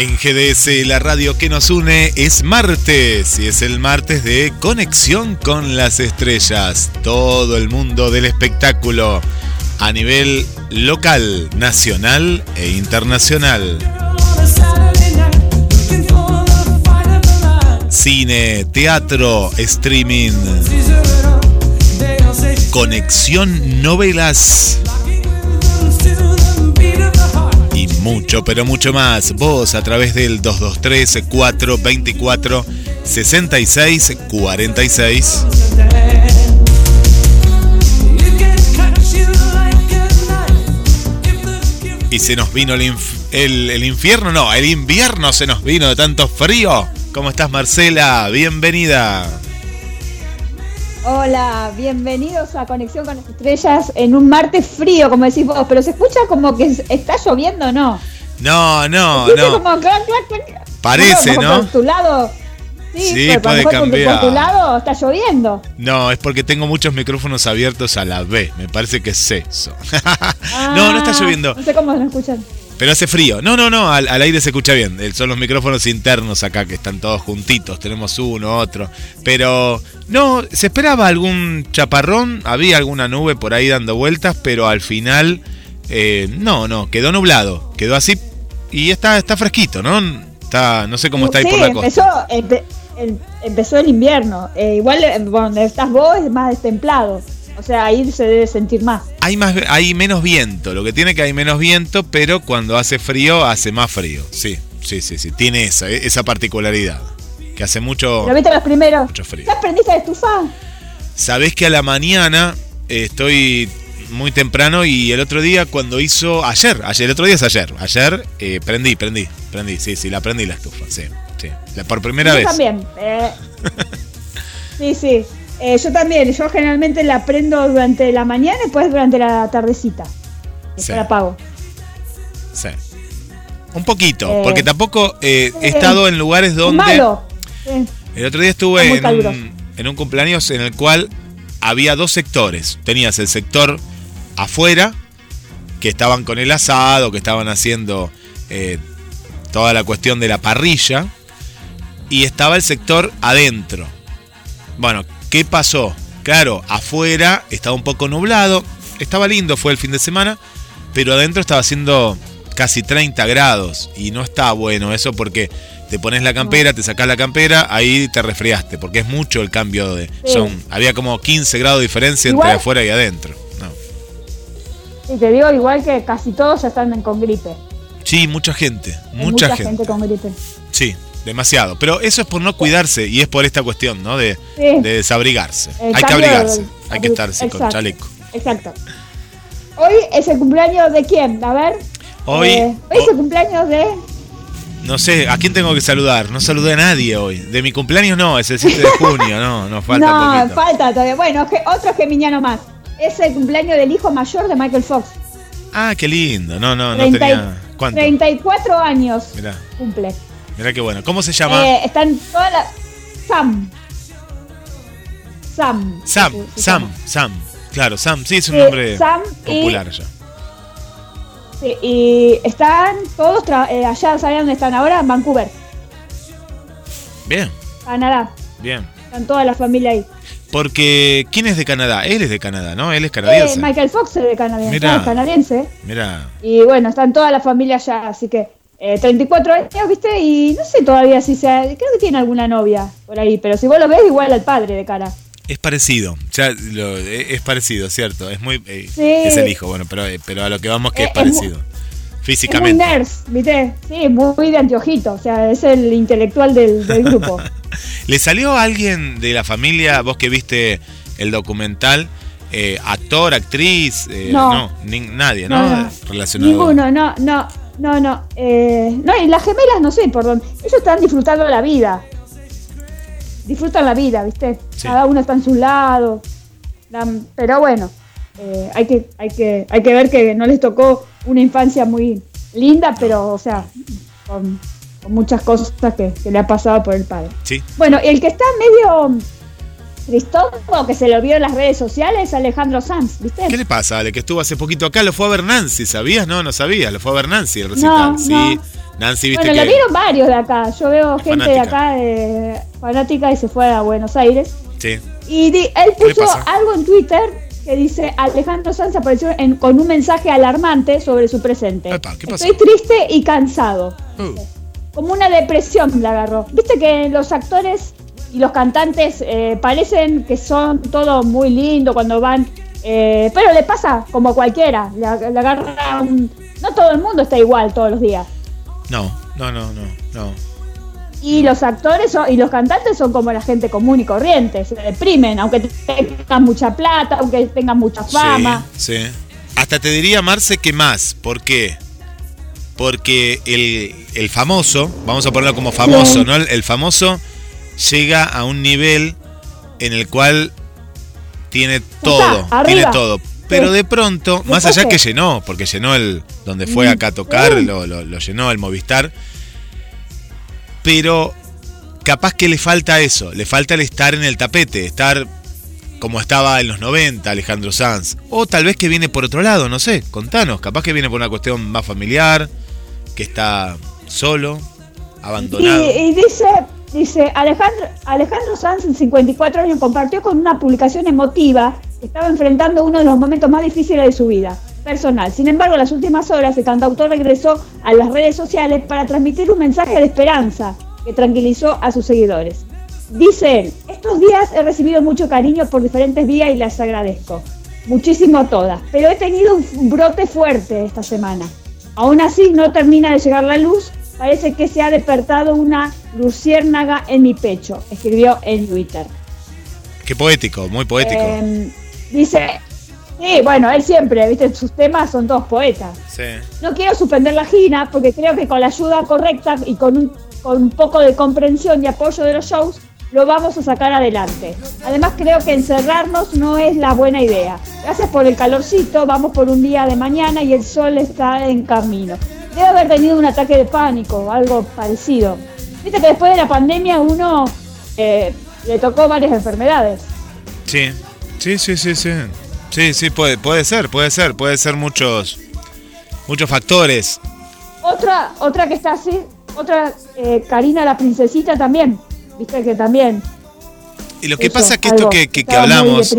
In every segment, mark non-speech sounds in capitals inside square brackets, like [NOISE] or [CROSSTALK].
En GDS, la radio que nos une, es martes y es el martes de Conexión con las Estrellas. Todo el mundo del espectáculo a nivel local, nacional e internacional. Cine, teatro, streaming, conexión, novelas mucho, pero mucho más. Vos a través del 223 424 66 46. Y se nos vino el, el, el infierno, no, el invierno se nos vino de tanto frío. ¿Cómo estás, Marcela? Bienvenida. Hola, bienvenidos a Conexión con las Estrellas en un martes frío, como decís vos, pero se escucha como que está lloviendo, o ¿no? No, no, no. como. Parece, ¿no? Por tu lado. Sí, Sí, pero puede cambiar. Por tu lado está lloviendo. No, es porque tengo muchos micrófonos abiertos a la vez. Me parece que es eso. [LAUGHS] no, no está Ah, lloviendo. No sé cómo lo escuchan. Pero hace frío. No, no, no, al, al aire se escucha bien. Eh, Son los micrófonos internos acá que están todos juntitos. Tenemos uno, otro. Pero no, se esperaba algún chaparrón. Había alguna nube por ahí dando vueltas, pero al final eh, no, no, quedó nublado. Quedó así y está, está fresquito, ¿no? Está, no sé cómo está ahí por la costa. empezó, empe- empezó el invierno. Eh, igual eh, donde estás vos es más destemplado. O sea, ahí se debe sentir más. Hay más, hay menos viento. Lo que tiene que hay menos viento, pero cuando hace frío hace más frío. Sí, sí, sí, sí. Tiene esa, esa particularidad. Que hace mucho. ¿Lo viste los primeros? Mucho frío. ¿Ya aprendiste a estufar? Sabés que a la mañana eh, estoy muy temprano y el otro día cuando hizo. Ayer, ayer, el otro día es ayer. Ayer eh, prendí, prendí, prendí. Sí, sí, la prendí la estufa. Sí, sí. La- por primera yo vez. también. eh, [LAUGHS] sí, sí. Eh, yo también. Yo generalmente la prendo durante la mañana y después durante la tardecita. Sí. la apago. Sí. Un poquito, Eh, porque tampoco eh, he estado en lugares Es donde. malo. El otro día estuve en un, en un cumpleaños en el cual había dos sectores. Tenías el sector afuera, que estaban con el asado, que estaban haciendo eh, toda la cuestión de la parrilla, y estaba el sector adentro. Bueno, ¿qué pasó? Claro, afuera estaba un poco nublado, estaba lindo, fue el fin de semana, pero adentro estaba haciendo casi 30 grados y no está bueno eso porque te pones la campera, te sacás la campera, ahí te resfriaste, porque es mucho el cambio de... Sí. Son, había como 15 grados de diferencia Igual- entre afuera y adentro. No. Y te digo, igual que casi todos ya están con gripe. Sí, mucha gente, Hay mucha, gente. con gripe. Sí, demasiado. Pero eso es por no cuidarse y es por esta cuestión, ¿no? De, Sí. de desabrigarse. El Hay que abrigarse, hay que estar sí, con Exacto. chaleco. Exacto. Hoy es el cumpleaños de quién? A ver. Hoy, Eh, hoy es el cumpleaños de. no sé, ¿a quién tengo que saludar? No saludé a nadie hoy. De mi cumpleaños no, es el 7 de junio, no, no [LAUGHS] falta no, poquito. falta todavía. Bueno, otro geminiano más. Es el cumpleaños del hijo mayor de Michael Fox. Ah, qué lindo. No, no, no 30 y- tenía. ¿Cuánto? 34 años Mirá, cumple. Mirá qué bueno. ¿Cómo se llama? Eh, están todas las. Sam. Sam. Sam, se- se Sam, llama. Sam. Claro, Sam, sí, es un Sí, nombre Sam y- popular ya. Sí, y están todos eh, allá, ¿saben dónde están ahora? En Vancouver, Bien, Canadá. bien. Están toda la familia ahí. Porque, ¿quién es de Canadá? Él es de Canadá, ¿no? Él es Eh, canadiense. Michael Fox es de Canadá, Mirá. es canadiense. Mira, Y bueno, están toda la familia allá, así que eh, 34 años, ¿viste? Y no sé todavía si sea, creo que tiene alguna novia por ahí, pero si vos lo ves, igual al padre de cara. es parecido. Ya lo- eh, es parecido, cierto. Es muy. eh, Sí. Es el hijo, bueno, pero, eh, pero a lo que vamos que Eh, es es parecido. Físicamente. Es muy nerd, ¿viste? Sí, muy de anteojito, o sea, es el intelectual del, del grupo. [LAUGHS] ¿Le salió a alguien de la familia, vos que viste el documental, eh, actor, actriz? eh, No. ni- nadie, ¿no? No, no. Relacionado. Ninguno, no, no, no, no. Eh, no, y las gemelas no sé por dónde. Ellos están disfrutando la vida. Disfrutan la vida, ¿viste? Sí. Cada uno está en su lado. Pero bueno, eh, hay, que, hay, que, hay que ver que no les tocó una infancia muy linda, pero, o sea, con, con muchas cosas que, que le ha pasado por el padre. Sí. Bueno, el que está medio tristón, que se lo vio en las redes sociales, es Alejandro Sanz, ¿viste? ¿Qué le pasa, Ale? Que estuvo hace poquito acá, lo fue a ver Nancy, ¿sabías? No, no sabías, lo fue a ver Nancy el recital. No, sí, no. Nancy, viste Bueno, que. lo vieron varios de acá. Yo veo gente de acá eh, fanática y se fue a Buenos Aires. Sí. Y di- él ¿Qué le puso algo en Twitter que dice Alejandro Sanz apareció en- con un mensaje alarmante sobre su presente. Epa, ¿qué? Estoy triste y cansado. Uh, Como una depresión la agarró. Viste que los actores y los cantantes eh, parecen que son todo muy lindo cuando van, eh, pero le pasa como a cualquiera. Le, le agarra un- No todo el mundo está igual todos los días. no, no, no, no, no. Y los actores son- y los cantantes son como la gente común y corriente, se deprimen, aunque tengan mucha plata, aunque tengan mucha fama. Sí, sí. Hasta te diría, Marce, que más. ¿Por qué? Porque el, el famoso, vamos a ponerlo como famoso, Sí. ¿no? El, el famoso llega a un nivel en el cual tiene todo, tiene todo. Pero Sí. de pronto, más allá que llenó, porque llenó el donde fue acá a tocar, Mm. lo, lo- lo llenó el Movistar. Pero capaz que le falta eso, le falta el estar en el tapete, estar como estaba en los 90 Alejandro Sanz. O tal vez que viene por otro lado, no sé, contanos, capaz que viene por una cuestión más familiar, que está solo, Y, abandonado. y dice, dice Alejandro, Alejandro Sanz, en 54 años, compartió con una publicación emotiva que estaba enfrentando uno de los momentos más difíciles de su vida personal. Sin embargo, en las últimas horas, el cantautor regresó a las redes sociales para transmitir un mensaje de esperanza que tranquilizó a sus seguidores. Dice estos días he recibido mucho cariño por diferentes vías y les agradezco. Muchísimo a todas, pero he tenido un brote fuerte esta semana. Aún así no termina de llegar la luz, parece que se ha despertado una luciérnaga en mi pecho, escribió en Twitter. Qué poético, muy poético. Eh, dice, sí, bueno, él siempre, viste, sus temas son todos poetas. Sí. No quiero suspender la gira porque creo que con la ayuda correcta y con un, con un poco de comprensión y apoyo de los shows lo vamos a sacar adelante. Además creo que encerrarnos no es la buena idea. Gracias por el calorcito, vamos por un día de mañana y el sol está en camino. Debe haber tenido un ataque de pánico o algo parecido. Viste que después de la pandemia uno eh, le tocó varias enfermedades. Sí, sí, sí, sí, sí. Sí, sí, puede, puede ser, puede ser, puede ser muchos, muchos factores. Otra, otra que está así, otra, eh, Karina la princesita también, viste que también. Y lo que Eso, pasa es que esto que, que- hablamos,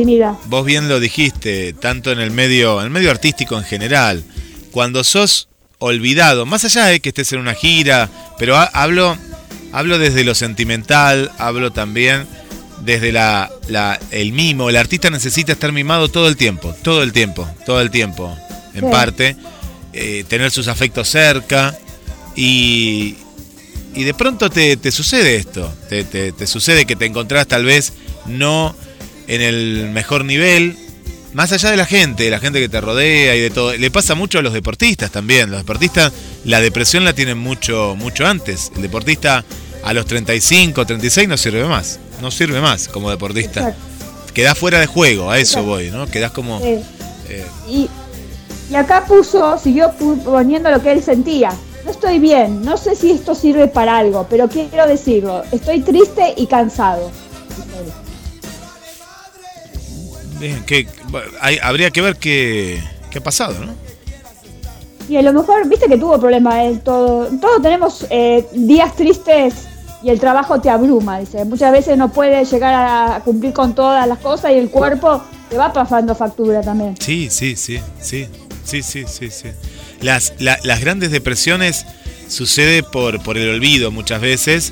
vos bien lo dijiste, tanto en el medio, en el medio artístico en general, cuando sos olvidado, más allá de que estés en una gira, pero ha- hablo, hablo desde lo sentimental, hablo también desde la, la- el mimo. El artista necesita estar mimado todo el tiempo, todo el tiempo, todo el tiempo, en Sí. parte, eh, tener sus afectos cerca y, y de pronto te, te sucede esto, te, te- te sucede que te encontrás tal vez no en el mejor nivel, más allá de la gente, de la gente que te rodea y de todo. Le pasa mucho a los deportistas también. Los deportistas, la depresión la tienen mucho, mucho antes. El deportista a los 35, 36 no sirve más. No sirve más como deportista. Exacto. Quedás fuera de juego, a eso Exacto. voy, ¿no? Quedás como... Sí. eh, Y, y acá puso, siguió poniendo lo que él sentía. No estoy bien, no sé si esto sirve para algo, pero quiero decirlo, estoy triste y cansado. Bien, que, hay- habría que ver qué, qué ha pasado, ¿no? Y a lo mejor, viste que tuvo problemas él, todo, todos tenemos eh, días tristes y el trabajo te abruma, dice. Muchas veces no puedes llegar a cumplir con todas las cosas y el cuerpo te va pasando factura también. Sí, sí, sí, sí, sí, sí, sí, sí. Las, la- las grandes depresiones sucede por, por el olvido muchas veces,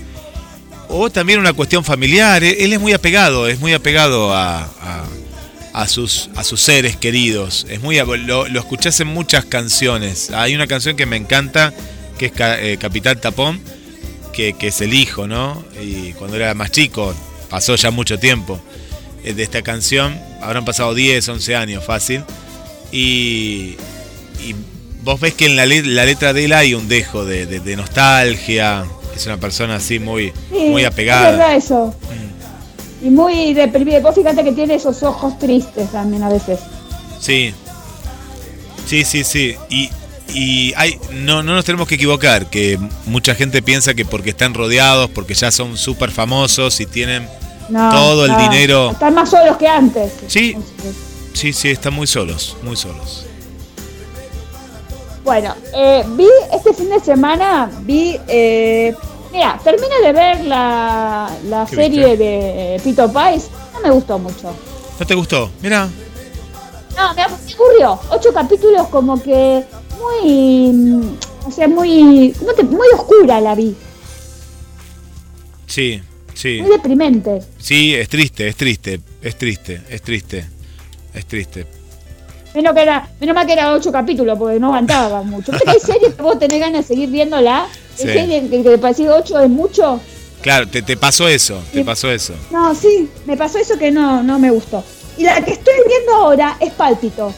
o también una cuestión familiar. Él él es muy apegado, es muy apegado a, a- a sus, a sus seres queridos. Es muy, lo, lo escuchás en muchas canciones. Hay una canción que me encanta, que es eh, Capitán Tapón, que, que es el hijo, ¿no? Y cuando era más chico, pasó ya mucho tiempo eh, de esta canción. Habrán pasado 10, 11 años fácil. Y, y vos ves que en la, le- la letra de él hay un dejo de, de- de nostalgia. Es una persona así muy, Sí, muy Es apegada. verdad eso. Y muy deprimida. Vos fíjate que tiene esos ojos tristes también a veces. Sí. Sí, sí, sí. Y, y hay, no, no nos tenemos que equivocar, que mucha gente piensa que porque están rodeados, porque ya son súper famosos y tienen... No, Todo el no, dinero. Están más solos que antes. Sí. Sí, sí, están muy solos, muy solos. Bueno, eh, vi este fin de semana, vi... Eh, mira, terminé de ver la, la ¿Qué serie viste? de Pito Pais. No me gustó mucho. ¿No te gustó? Mira, No, me aburrió. Ocho capítulos como que muy... mm, O sea, muy... ¿cómo te- muy oscura la vi. sí, sí. Muy deprimente. Sí, es triste, es triste, es triste, es triste, es triste. Menos, que era, menos mal que era ocho capítulos, porque no aguantaba mucho. Viste que hay series que vos tenés ganas de seguir viéndola. Sí. Series que, que te pareció ocho es mucho. Claro, te, te pasó eso, te pasó eso. No, sí, me pasó eso que no, no me gustó. Y la que estoy viendo ahora es Pálpito.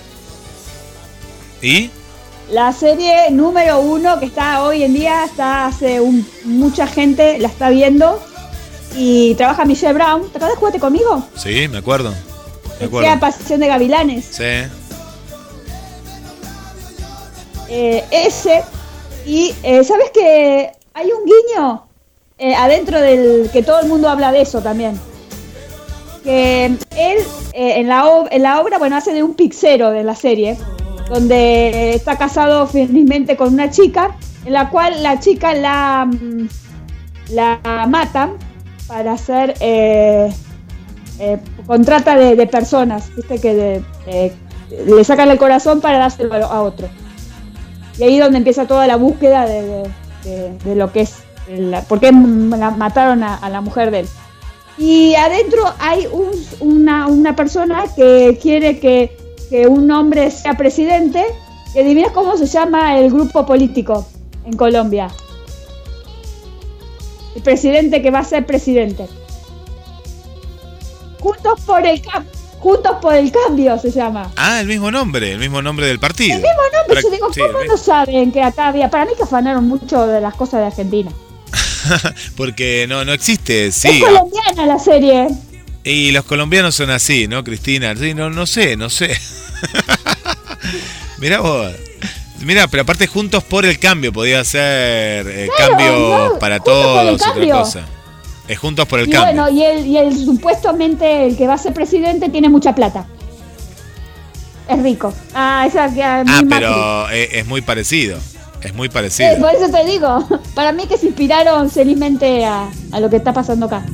¿Y? La serie número uno que está hoy en día, está hace un, mucha gente la está viendo. Y trabaja Michelle Brown. ¿Te acuerdas de Jugate conmigo? Sí, me acuerdo. Me. Pasión de Gavilanes. Sí. eh, ese. Y eh, sabes que hay un guiño eh, adentro del que todo el mundo habla de eso también. Que él eh, en, la en la obra, bueno, hace de un pixero de la serie, donde está casado felizmente con una chica, en la cual la chica la, mm, la matan para hacer eh, eh, contrata de, de personas, viste que de- eh, le sacan el corazón para dárselo a otro. Y ahí es donde empieza toda la búsqueda de, de- lo que es, por qué mataron a, la mujer de él. Y adentro hay un- una, una persona que quiere que, que un hombre sea presidente. Y adivinas cómo se llama el grupo político en Colombia. El presidente que va a ser presidente. Juntos por el cambio. Juntos por el cambio se llama. Ah, el mismo nombre, el mismo nombre del partido. El mismo nombre, yo digo, sí, ¿cómo no saben que acá había? Para mí que afanaron mucho de las cosas de Argentina. [LAUGHS] Porque no, no existe, es sí. colombiana la serie. Y los colombianos son así, ¿no, Cristina? Sí, no, no sé, no sé. [LAUGHS] Mirá vos. Mirá, pero aparte juntos por el cambio, podía ser eh, Claro, cambio no, para todos, otra cosa. Es juntos por el Y cambio. bueno, y el, y el supuestamente el que va a ser presidente tiene mucha plata. Es rico. Ah, esa ah, Macri. pero eh, es muy parecido. Es muy parecido. Eh, por eso te digo, [LAUGHS] para mí que se inspiraron felizmente a, a lo que está pasando acá.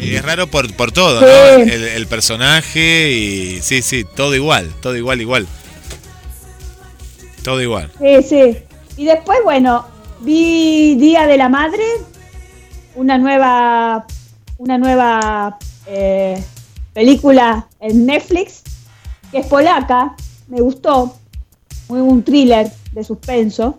Y es raro por, por todo, Sí. ¿no? El, el personaje y. Sí, sí, todo igual, todo igual, igual. Todo igual. Sí, sí. Y después, bueno, vi Día de la Madre, una nueva, una nueva eh, película en Netflix, que es polaca, me gustó, muy un thriller de suspenso,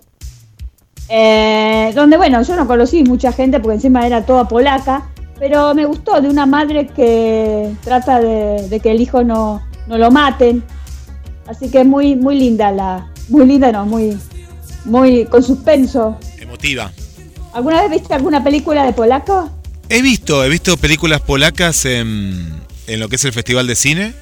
eh, donde, bueno, yo no conocí mucha gente porque encima era toda polaca, pero me gustó de una madre que trata de, de que el hijo no, no lo maten, así que muy, muy linda la, muy linda no, muy, muy con suspenso. Emotiva. ¿Alguna vez viste alguna película de polaco? He visto, he visto películas polacas en, en lo que es el Festival de Cine.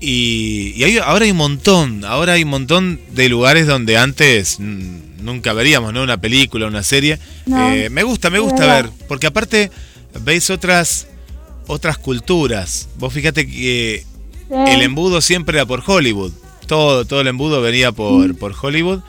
Y, y hay- ahora hay un montón, ahora hay un montón de lugares donde antes nunca veríamos, ¿no? Una película, una serie. No, Eh, me gusta, me gusta ver, porque aparte veis otras otras culturas. Vos fíjate que Sí. el embudo siempre era por Hollywood. Todo, todo el embudo venía por, por Hollywood.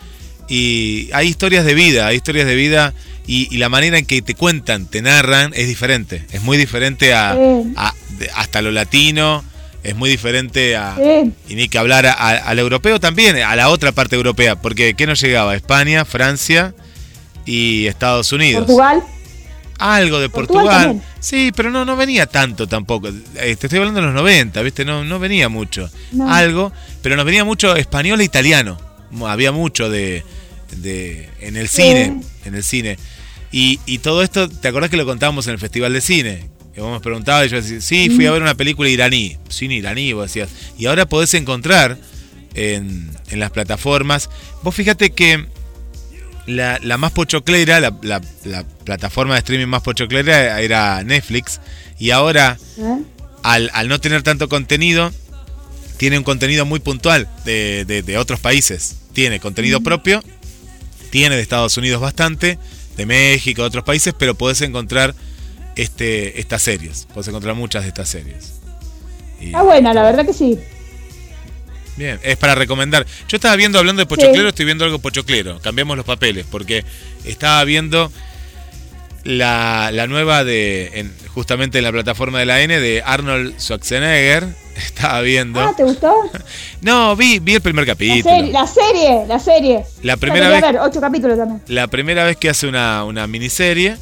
Y hay historias de vida, hay historias de vida y, y la manera en que te cuentan, te narran, es diferente. Es muy diferente a, Sí. a- de- hasta lo latino, es muy diferente a... Sí. Y ni que hablar al europeo también, a la otra parte europea, porque ¿qué nos llegaba? España, Francia y Estados Unidos. Portugal. Algo de Portugal. Sí, pero no, no venía tanto tampoco. Eh, te estoy hablando de los 90, ¿viste? No, no venía mucho. No. Algo, pero nos venía mucho español e italiano. Había mucho de, de en el Sí. cine, en el cine. Y, y todo esto, ¿te acordás que lo contábamos en el Festival de Cine? Que vos me preguntabas y yo decía, sí, fui a ver una película iraní, cine iraní, vos decías. Y ahora podés encontrar en, en las plataformas. Vos fíjate que la, la más pochoclera, la, la- la plataforma de streaming más pochoclera era Netflix. Y ahora, ¿eh? al, al no tener tanto contenido, tiene un contenido muy puntual de, de- de otros países. Tiene contenido propio, tiene de Estados Unidos bastante, de México, de otros países, pero podés encontrar este, estas series. Podés encontrar muchas de estas series. Y- Está buena, la verdad que sí. Bien, es para recomendar. Yo estaba viendo, hablando de pochoclero, Sí. estoy viendo algo pochoclero. Cambiamos los papeles, porque estaba viendo la, la nueva de, en- justamente en la plataforma de la N, de Arnold Schwarzenegger. [LAUGHS] Estaba viendo. Ah, ¿te gustó? [LAUGHS] No, vi, vi el primer La capítulo. serie, la serie, la serie. La primera vez- ver, ocho capítulos también. La primera vez que hace una, una miniserie,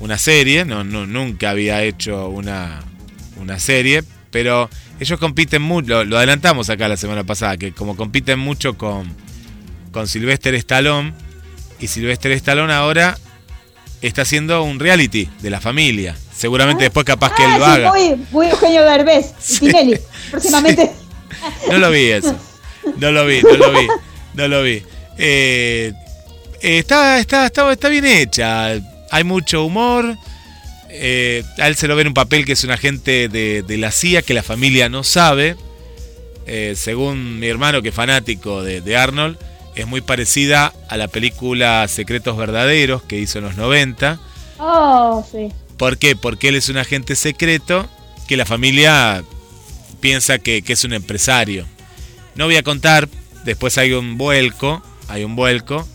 una serie, no, no, nunca había hecho una, una serie, pero ellos compiten mucho, lo, lo adelantamos acá la semana pasada, que como compiten mucho con, con Sylvester Stallone, y Sylvester Stallone ahora está haciendo un reality de la familia. Seguramente después capaz que ah, él lo sí, haga. muy, muy Eugenio Derbez y [LAUGHS] Sí. Tinelli. Próximamente. [LAUGHS] No lo vi eso. No lo vi, no lo vi. No lo vi. Eh, eh, está, está, está, está bien hecha. Hay mucho humor. Eh, a él se lo ve en un papel que es un agente de, de la CIA que la familia no sabe. Según mi hermano, que es fanático de, de Arnold, es muy parecida a la película Secretos Verdaderos que hizo en los 90. Oh, sí. ¿Por qué? Porque él es un agente secreto que la familia piensa que, que es un empresario. No voy a contar, después hay un vuelco, hay un vuelco,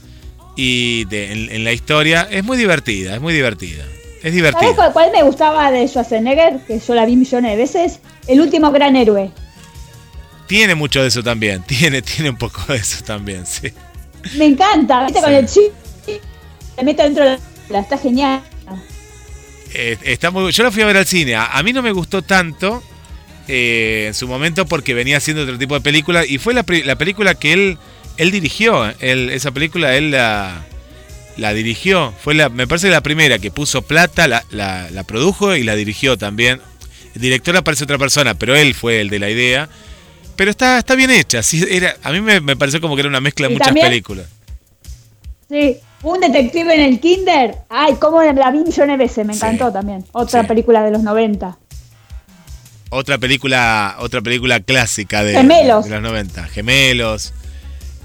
y de- en, en la historia es muy divertida, es muy divertida. Es ¿Sabes divertida. cuál me gustaba de Schwarzenegger? Que yo la vi millones de veces. El último gran héroe. Tiene mucho de eso también, [LAUGHS] tiene, tiene un poco de eso también, sí. Me encanta. ¿Viste? Con Sí. el chip. Se mete dentro de la. Está genial. Eh, está muy, yo la fui a ver al cine. A, a mí no me gustó tanto eh, en su momento porque venía haciendo otro tipo de película y fue la, la película que él, él dirigió. Él, esa película él la, la dirigió. Fue la, me parece la primera que puso plata, la, la- la produjo y la dirigió también. El director aparece otra persona, pero él fue el de la idea. Pero está, está bien hecha. Sí, era, a mí me, me pareció como que era una mezcla de muchas también- películas. Sí. Un detective en el Kinder. Ay, cómo la vi millones de veces. Me Sí. encantó también. Otra Sí. película de los 90. Otra película, otra película clásica de, Gemelos. de los 90. Gemelos.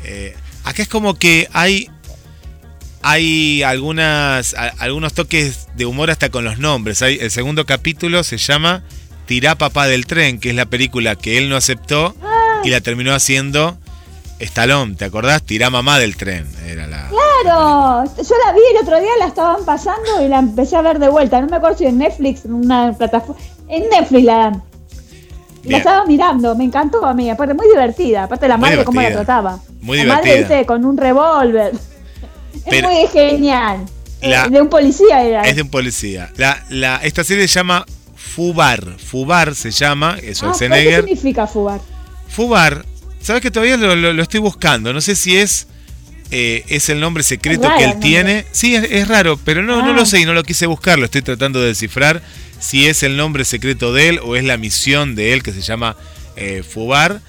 Eh, acá es como que hay. Hay algunas. a- algunos toques de humor hasta con los nombres. Hay, el segundo capítulo se llama Tirá papá del tren, que es la película que él no aceptó y la terminó haciendo Stallone, ¿te acordás? Tirá mamá del tren. Era la. Claro, yo la vi el otro día, la estaban pasando y la empecé a ver de vuelta. No me acuerdo si en Netflix, en una plataforma. En Netflix la dan. La estaba mirando, me encantó a mí. Aparte, muy divertida. Aparte, la madre, cómo la trataba. Muy la madre, divertida. viste, con un revólver. Es muy genial. La- Eh, de un policía era. Es de un policía. La, la, esta serie se llama Fubar. Fubar se llama, es Ah, ¿Qué Schwarzenegger. significa fugar? Fubar, sabes que todavía lo, lo- lo estoy buscando. No sé si es eh, es el nombre secreto raro que él tiene. Sí, es, es raro, pero no, no Ah. lo sé y no lo quise buscar. Lo estoy tratando de descifrar si es el nombre secreto de él o es la misión de él que se llama eh, Fubar.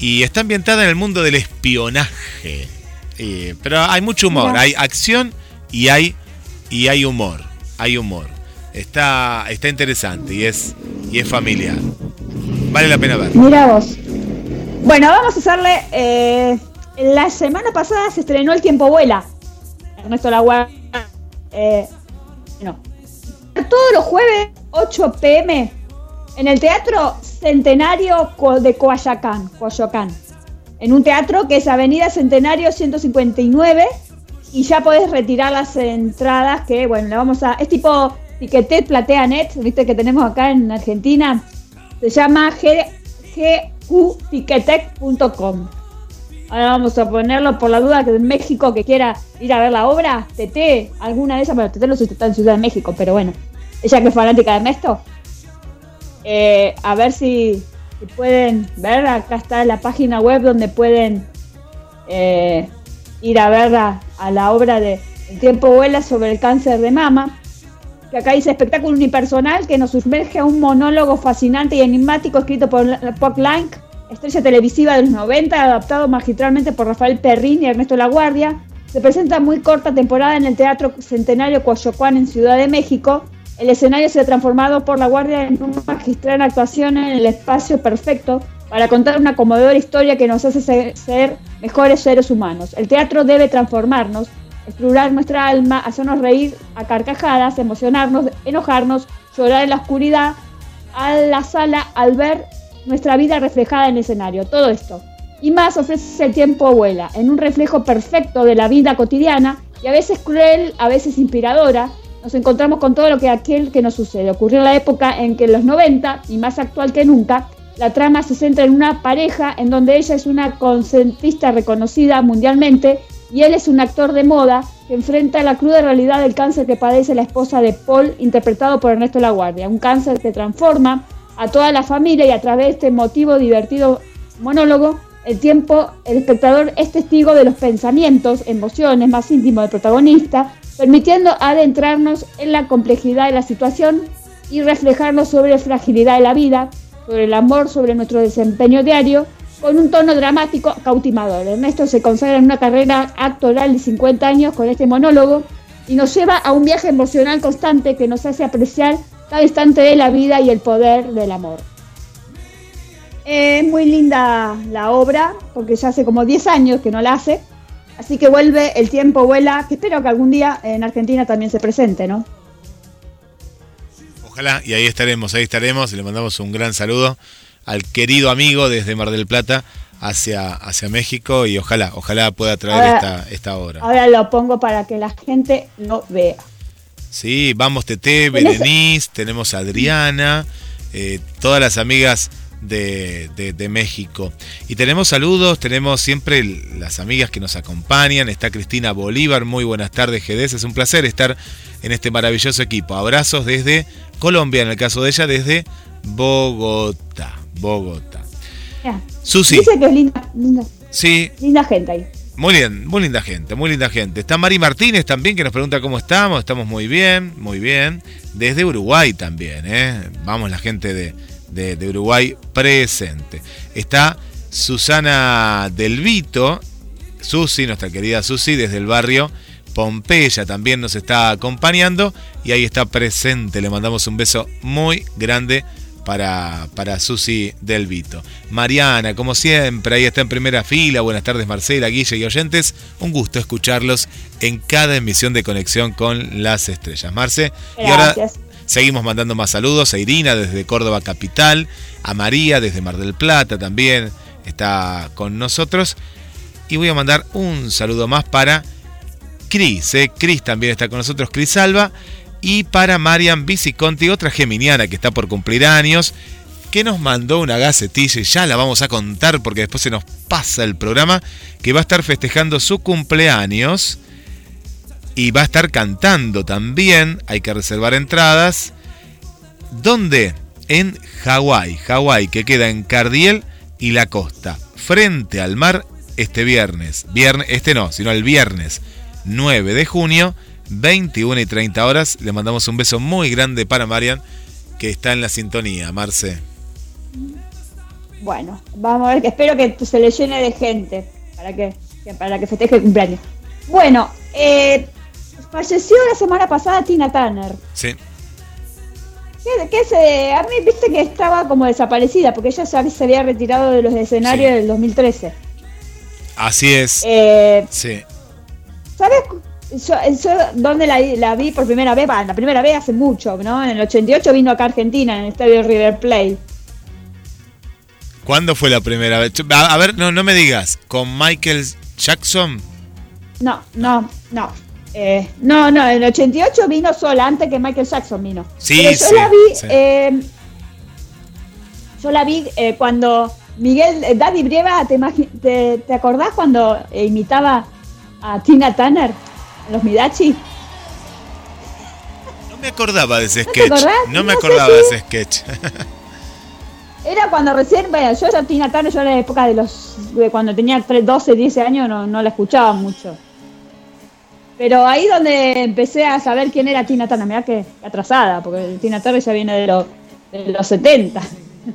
Y está ambientada en el mundo del espionaje. Eh, pero hay mucho humor, Mira. hay acción y hay y hay humor. Hay humor. Está, está interesante y es, y es familiar. Vale la pena ver. Mira vos. Bueno, vamos a hacerle. eh, la semana pasada se estrenó El tiempo vuela. Ernesto Laguardia. Eh, no. Todos los jueves, 8 pm, en el Teatro Centenario de Coayacán, Coyoacán. En un teatro que es Avenida Centenario 159. Y ya podés retirar las entradas que, bueno, le vamos a. Es tipo Tiquetet Plateanet, viste que tenemos acá en Argentina. Se llama gqtiquetec.com. Ahora vamos a ponerlo por la duda que en México que quiera ir a ver la obra, TT, alguna de esas, pero TT no sé si está en Ciudad de México, pero bueno, ella que es fanática de Ernesto. Eh, a ver si, pueden ver, acá está la página web donde pueden eh, ir a ver a la obra de El tiempo vuela sobre el cáncer de mama. Que acá dice espectáculo unipersonal que nos sumerge a un monólogo fascinante y enigmático escrito por Pop Lank, estrella televisiva de los 90, adaptado magistralmente por Rafael Perrin y Ernesto Laguardia. Se presenta muy corta temporada en el Teatro Centenario Coyoacán en Ciudad de México. El escenario se ha transformado por La Guardia en una magistral actuación en el espacio perfecto para contar una conmovedora historia que nos hace ser, ser mejores seres humanos. El teatro debe transformarnos, explorar nuestra alma, hacernos reír a carcajadas, emocionarnos, enojarnos, llorar en la oscuridad, a la sala al ver nuestra vida reflejada en el escenario. Todo esto. Y más ofrece el tiempo vuela, en un reflejo perfecto de la vida cotidiana y a veces cruel, a veces inspiradora. Nos encontramos con todo lo que aquel que nos sucede. Ocurrió en la época en que en los 90, y más actual que nunca, la trama se centra en una pareja en donde ella es una consentista reconocida mundialmente y él es un actor de moda que enfrenta la cruda realidad del cáncer que padece la esposa de Paul, interpretado por Ernesto Laguardia. Un cáncer que transforma a toda la familia y a través de este emotivo, divertido monólogo, el tiempo, el espectador es testigo de los pensamientos, emociones más íntimos del protagonista, permitiendo adentrarnos en la complejidad de la situación y reflejarnos sobre la fragilidad de la vida, sobre el amor, sobre nuestro desempeño diario, con un tono dramático cautivador. Ernesto se consagra en una carrera actoral de 50 años con este monólogo y nos lleva a un viaje emocional constante que nos hace apreciar cada instante de la vida y el poder del amor. Es muy linda la obra, porque ya hace como 10 años que no la hace, así que vuelve El tiempo vuela, que espero que algún día en Argentina también se presente, ¿no? Ojalá, y ahí estaremos, ahí estaremos, y le mandamos un gran saludo al querido amigo desde Mar del Plata hacia, hacia México y ojalá, ojalá pueda traer Ahora- esta, esta obra. Ahora lo pongo para que la gente lo vea. Sí, vamos Tete, Berenice, tenemos a Adriana, eh, todas las amigas de, de- de México. Y tenemos saludos, tenemos siempre las amigas que nos acompañan. Está Cristina Bolívar, muy buenas tardes GDS, es un placer estar en este maravilloso equipo. Abrazos desde Colombia, en el caso de ella, desde Bogotá. Bogotá. Susi, Dice que es linda, linda, sí, linda gente ahí. muy bien, muy linda gente, muy linda gente. Está Mari Martínez también que nos pregunta cómo estamos. Estamos muy bien, muy bien. Desde Uruguay también, ¿eh? Vamos la gente de, de- de Uruguay presente. Está Susana Del Vito, Susi, nuestra querida Susi, desde el barrio Pompeya también nos está acompañando y ahí está presente. Le mandamos un beso muy grande para, para Susi Del Vito. Mariana, como siempre, ahí está en primera fila. Buenas tardes, Marcela, Guille y oyentes. Un gusto escucharlos en cada emisión de Conexión con las Estrellas. Marce, y ahora Gracias. seguimos mandando más saludos a Irina desde Córdoba Capital, a María desde Mar del Plata también está con nosotros. Y voy a mandar un saludo más para Cris, ¿eh? Cris también está con nosotros, Cris Alba. Y para Marian Viciconti, otra geminiana que está por cumplir años, que nos mandó una gacetilla y ya la vamos a contar porque después se nos pasa el programa, que va a estar festejando su cumpleaños y va a estar cantando también, hay que reservar entradas. ¿Dónde? En Hawái, Hawái, que queda en Cardiel y la costa, frente al mar este viernes. Viernes, este no, sino el viernes 9 de junio, 21 y 30 horas. Le mandamos un beso muy grande para Marian, que está en la sintonía, Marce. Bueno, vamos a ver que espero que se le llene de gente para que, para que festeje el cumpleaños. Bueno, eh, falleció la semana pasada Tina Turner. Sí, Que, que se, a mí viste que estaba como desaparecida porque ella ya se había retirado de los escenarios Sí. del 2013. así es. Eh, Sí. ¿Sabes yo, yo dónde la, la vi por primera vez? Bah, la primera vez hace mucho, ¿no? En el 88 vino acá a Argentina, en el estadio River Plate. ¿Cuándo fue la primera vez? A, a ver, no, no me digas. ¿Con Michael Jackson? No, no, no. Eh, no, no, en el 88 vino sola, antes que Michael Jackson vino. Sí, Pero yo sí, la vi, sí. eh, yo la vi eh, cuando Miguel, eh, Daddy Brieva, ¿te, te, te acordás cuando eh, imitaba a Tina Turner los Midachi? No me acordaba de ese ¿No te sketch. acordás? No me No sé acordaba de ese sketch. [LAUGHS] Era cuando recién, bueno, yo Tina Turner, yo en la época de los, de cuando tenía tre- 12, 10 años, no, no la escuchaba mucho. Pero ahí donde empecé a saber quién era Tina Turner, mirá que atrasada, porque Tina Turner ya viene de, los de los 70.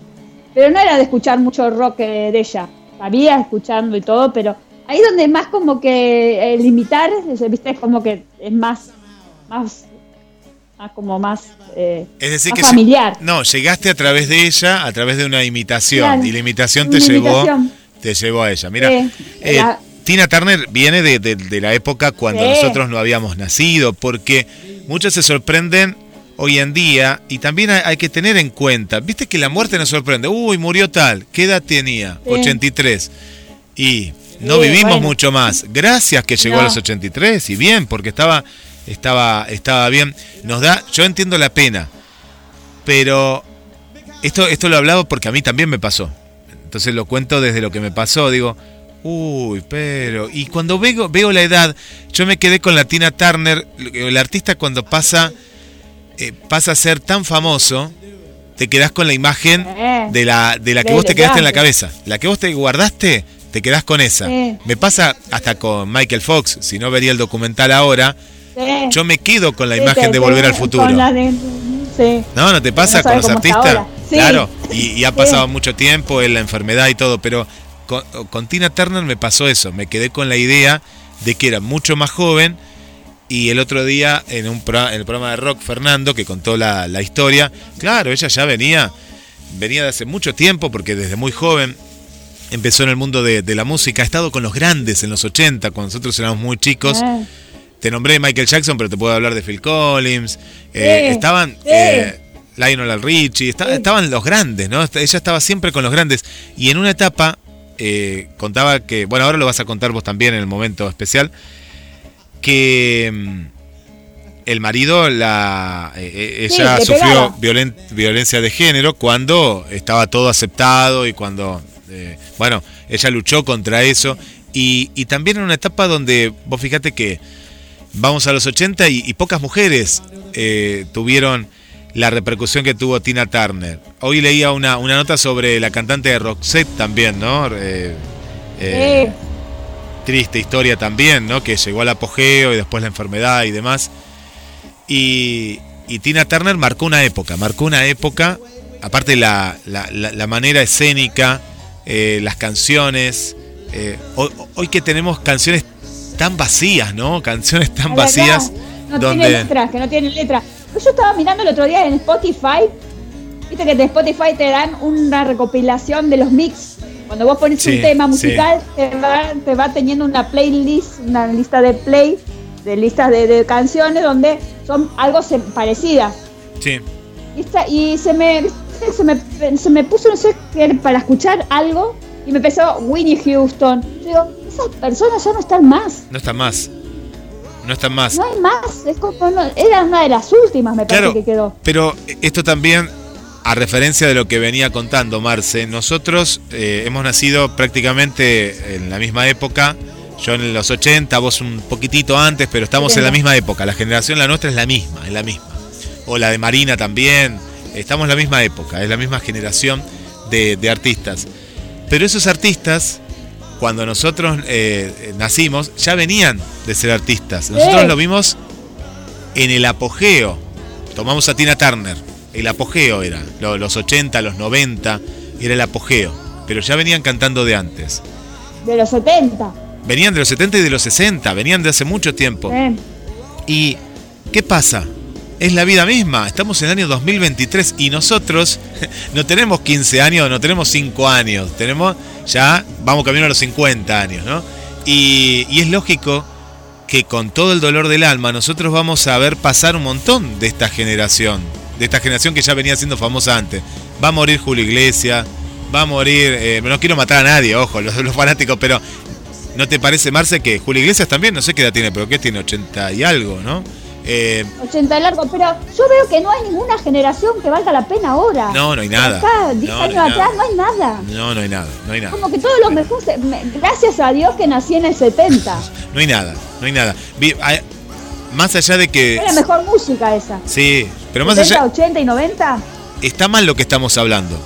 [LAUGHS] Pero no era de escuchar mucho rock eh, de ella. Sabía escuchando y todo, pero ahí donde más como que el imitar, es- viste, es como que es más, más, más como más, eh, Es decir, más que. familiar. No, llegaste a través de ella, a través de una imitación. Claro, y la imitación te llevó. imitación. Te llevó a ella. Mira, Sí, eh, la- Tina Turner viene de, de- de la época cuando Sí. nosotros no habíamos nacido, porque muchos se sorprenden hoy en día y también hay, hay que tener en cuenta, viste que la muerte nos sorprende, uy, murió tal, ¿qué edad tenía? Sí. 83. Y no vivimos bueno. mucho más. Gracias que llegó a los 83 y bien, porque estaba, estaba, estaba bien. Nos da, yo entiendo la pena, pero esto, esto lo hablaba porque a mí también me pasó. Entonces lo cuento desde lo que me pasó. Digo, uy, pero. Y cuando veo, veo la edad, yo me quedé con la Tina Turner. El artista cuando pasa, eh, pasa a ser tan famoso, te quedás con la imagen Eh. de la, de la que vos te quedaste en la cabeza. La que vos te guardaste, te quedás con esa. Sí. Me pasa hasta con Michael Fox. Si no vería el documental ahora, Sí. yo me quedo con la Sí, imagen de volver al futuro. de-. No, ¿no te pasa No con los artistas? Claro, y, y ha pasado mucho tiempo en la enfermedad y todo, pero con, con Tina Turner me pasó eso, me quedé con la idea de que era mucho más joven y el otro día en, un pro- en el programa de rock Fernando que contó la, la historia, claro, ella ya venía, venía de hace mucho tiempo porque desde muy joven empezó en el mundo de, de la música, ha estado con los grandes en los 80, cuando nosotros éramos muy chicos. Eh. Te nombré Michael Jackson, pero te puedo hablar de Phil Collins. Eh, Sí, estaban sí. eh, Lionel Richie, Sí. estaban los grandes, ¿no? Ella estaba siempre con los grandes. Y en una etapa eh, contaba que, bueno, ahora lo vas a contar vos también en el momento especial, que mm, el marido, la, eh, Sí, ella sufrió violen- violencia de género cuando estaba todo aceptado y cuando, eh, bueno, ella luchó contra eso. Y, y también en una etapa donde, vos fíjate que vamos a los 80 y, y pocas mujeres eh, tuvieron la repercusión que tuvo Tina Turner. Hoy leía una, una nota sobre la cantante de Roxette también, ¿no? Eh, eh, Sí. triste historia también, ¿no? Que llegó al apogeo y después la enfermedad y demás. Y, y Tina Turner marcó una época, marcó una época, aparte la, la, la- la manera escénica, eh, las canciones. eh, hoy, hoy que tenemos canciones tan vacías, ¿no? Canciones tan verdad, vacías No donde... tiene letras, que no tienen letra. Yo estaba mirando el otro día en Spotify. Viste que de Spotify te dan una recopilación de los mix. Cuando vos pones Sí, un tema sí. musical, te, va, te va teniendo una playlist, una lista de play, de listas de, de canciones donde son algo se- parecidas. Sí, Y, y se, me, se, me, se me puso, no sé qué, para escuchar algo y me empezó Winnie Houston. Yo digo, esas personas ya no están más. no está más. No está más. No hay más. Es como, no- era una de las últimas, me parece Claro, que quedó. pero esto también, a referencia de lo que venía contando Marce, nosotros eh, hemos nacido prácticamente en la misma época. Yo en los 80, vos un poquitito antes, pero estamos en la 70. misma época. La generación, la nuestra, es la misma, es la misma. O la de Marina también. Estamos en la misma época, es la misma generación de, de artistas. Pero esos artistas, cuando nosotros eh, nacimos, ya venían de ser artistas. Nosotros lo vimos en el apogeo. Tomamos a Tina Turner. El apogeo era. lo- Los 80, los 90, era el apogeo. Pero ya venían cantando de antes. De los 70. Venían de los 70 y de los 60. Venían de hace mucho tiempo. ¿eh? ¿Y qué pasa? Es la vida misma. Estamos en el año 2023 y nosotros [LAUGHS] no tenemos 15 años, no tenemos 5 años. Tenemos ya, vamos camino a los 50 años, ¿no? Y, es lógico que con todo el dolor del alma nosotros vamos a ver pasar un montón de esta generación. De esta generación que ya venía siendo famosa antes. Va a morir Julio Iglesias, va a morir... eh, no quiero matar a nadie, ojo, los, los fanáticos, pero ¿No te parece, Marce, que Julio Iglesias también, no sé qué edad tiene, pero que tiene 80 y algo, ¿no? Eh, 80 de largo, pero yo veo que no hay ninguna generación que valga la pena ahora. no, no hay nada. Acá, 10 No, no años hay atrás, nada. no hay nada. No, no hay nada, no hay nada. Como que todo lo mejor, se- me- gracias a Dios que nací en el 70. No hay nada, no hay nada. Más allá de que. Era mejor música esa. Sí, pero más 70, allá. 80 y 90. Está mal lo que estamos hablando.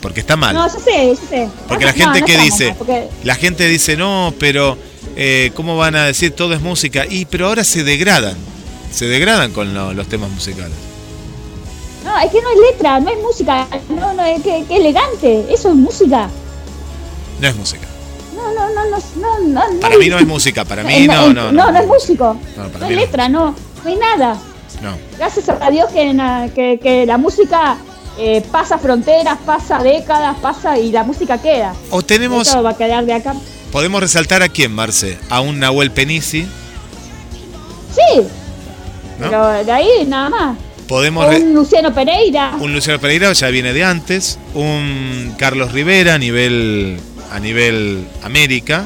Porque está mal. No, yo sé, yo sé. Porque No, la gente no, no que dice, mal, porque- la gente dice, no, pero eh, ¿cómo van a decir todo es música? Y pero ahora se degradan, se degradan con lo- los temas musicales. No, es que no es letra, no es música. No, no, es que, que elegante. Eso es música. No es música. No, no, no, no, no, no. Para mí no es [LAUGHS] música, para mí no, eh, no, No, no es músico. No, No, para es mí no. letra, no. No hay nada. No. Gracias a Dios que, que, que la música eh, pasa fronteras, pasa décadas, pasa y la música queda. O tenemos, Esto va a quedar de acá. podemos resaltar a quién, Marce, a un Nahuel Penisi, Sí, ¿no? pero de ahí nada más. Podemos un Luciano Pereira. un Luciano Pereira ya viene de antes, un Carlos Rivera a nivel a nivel América.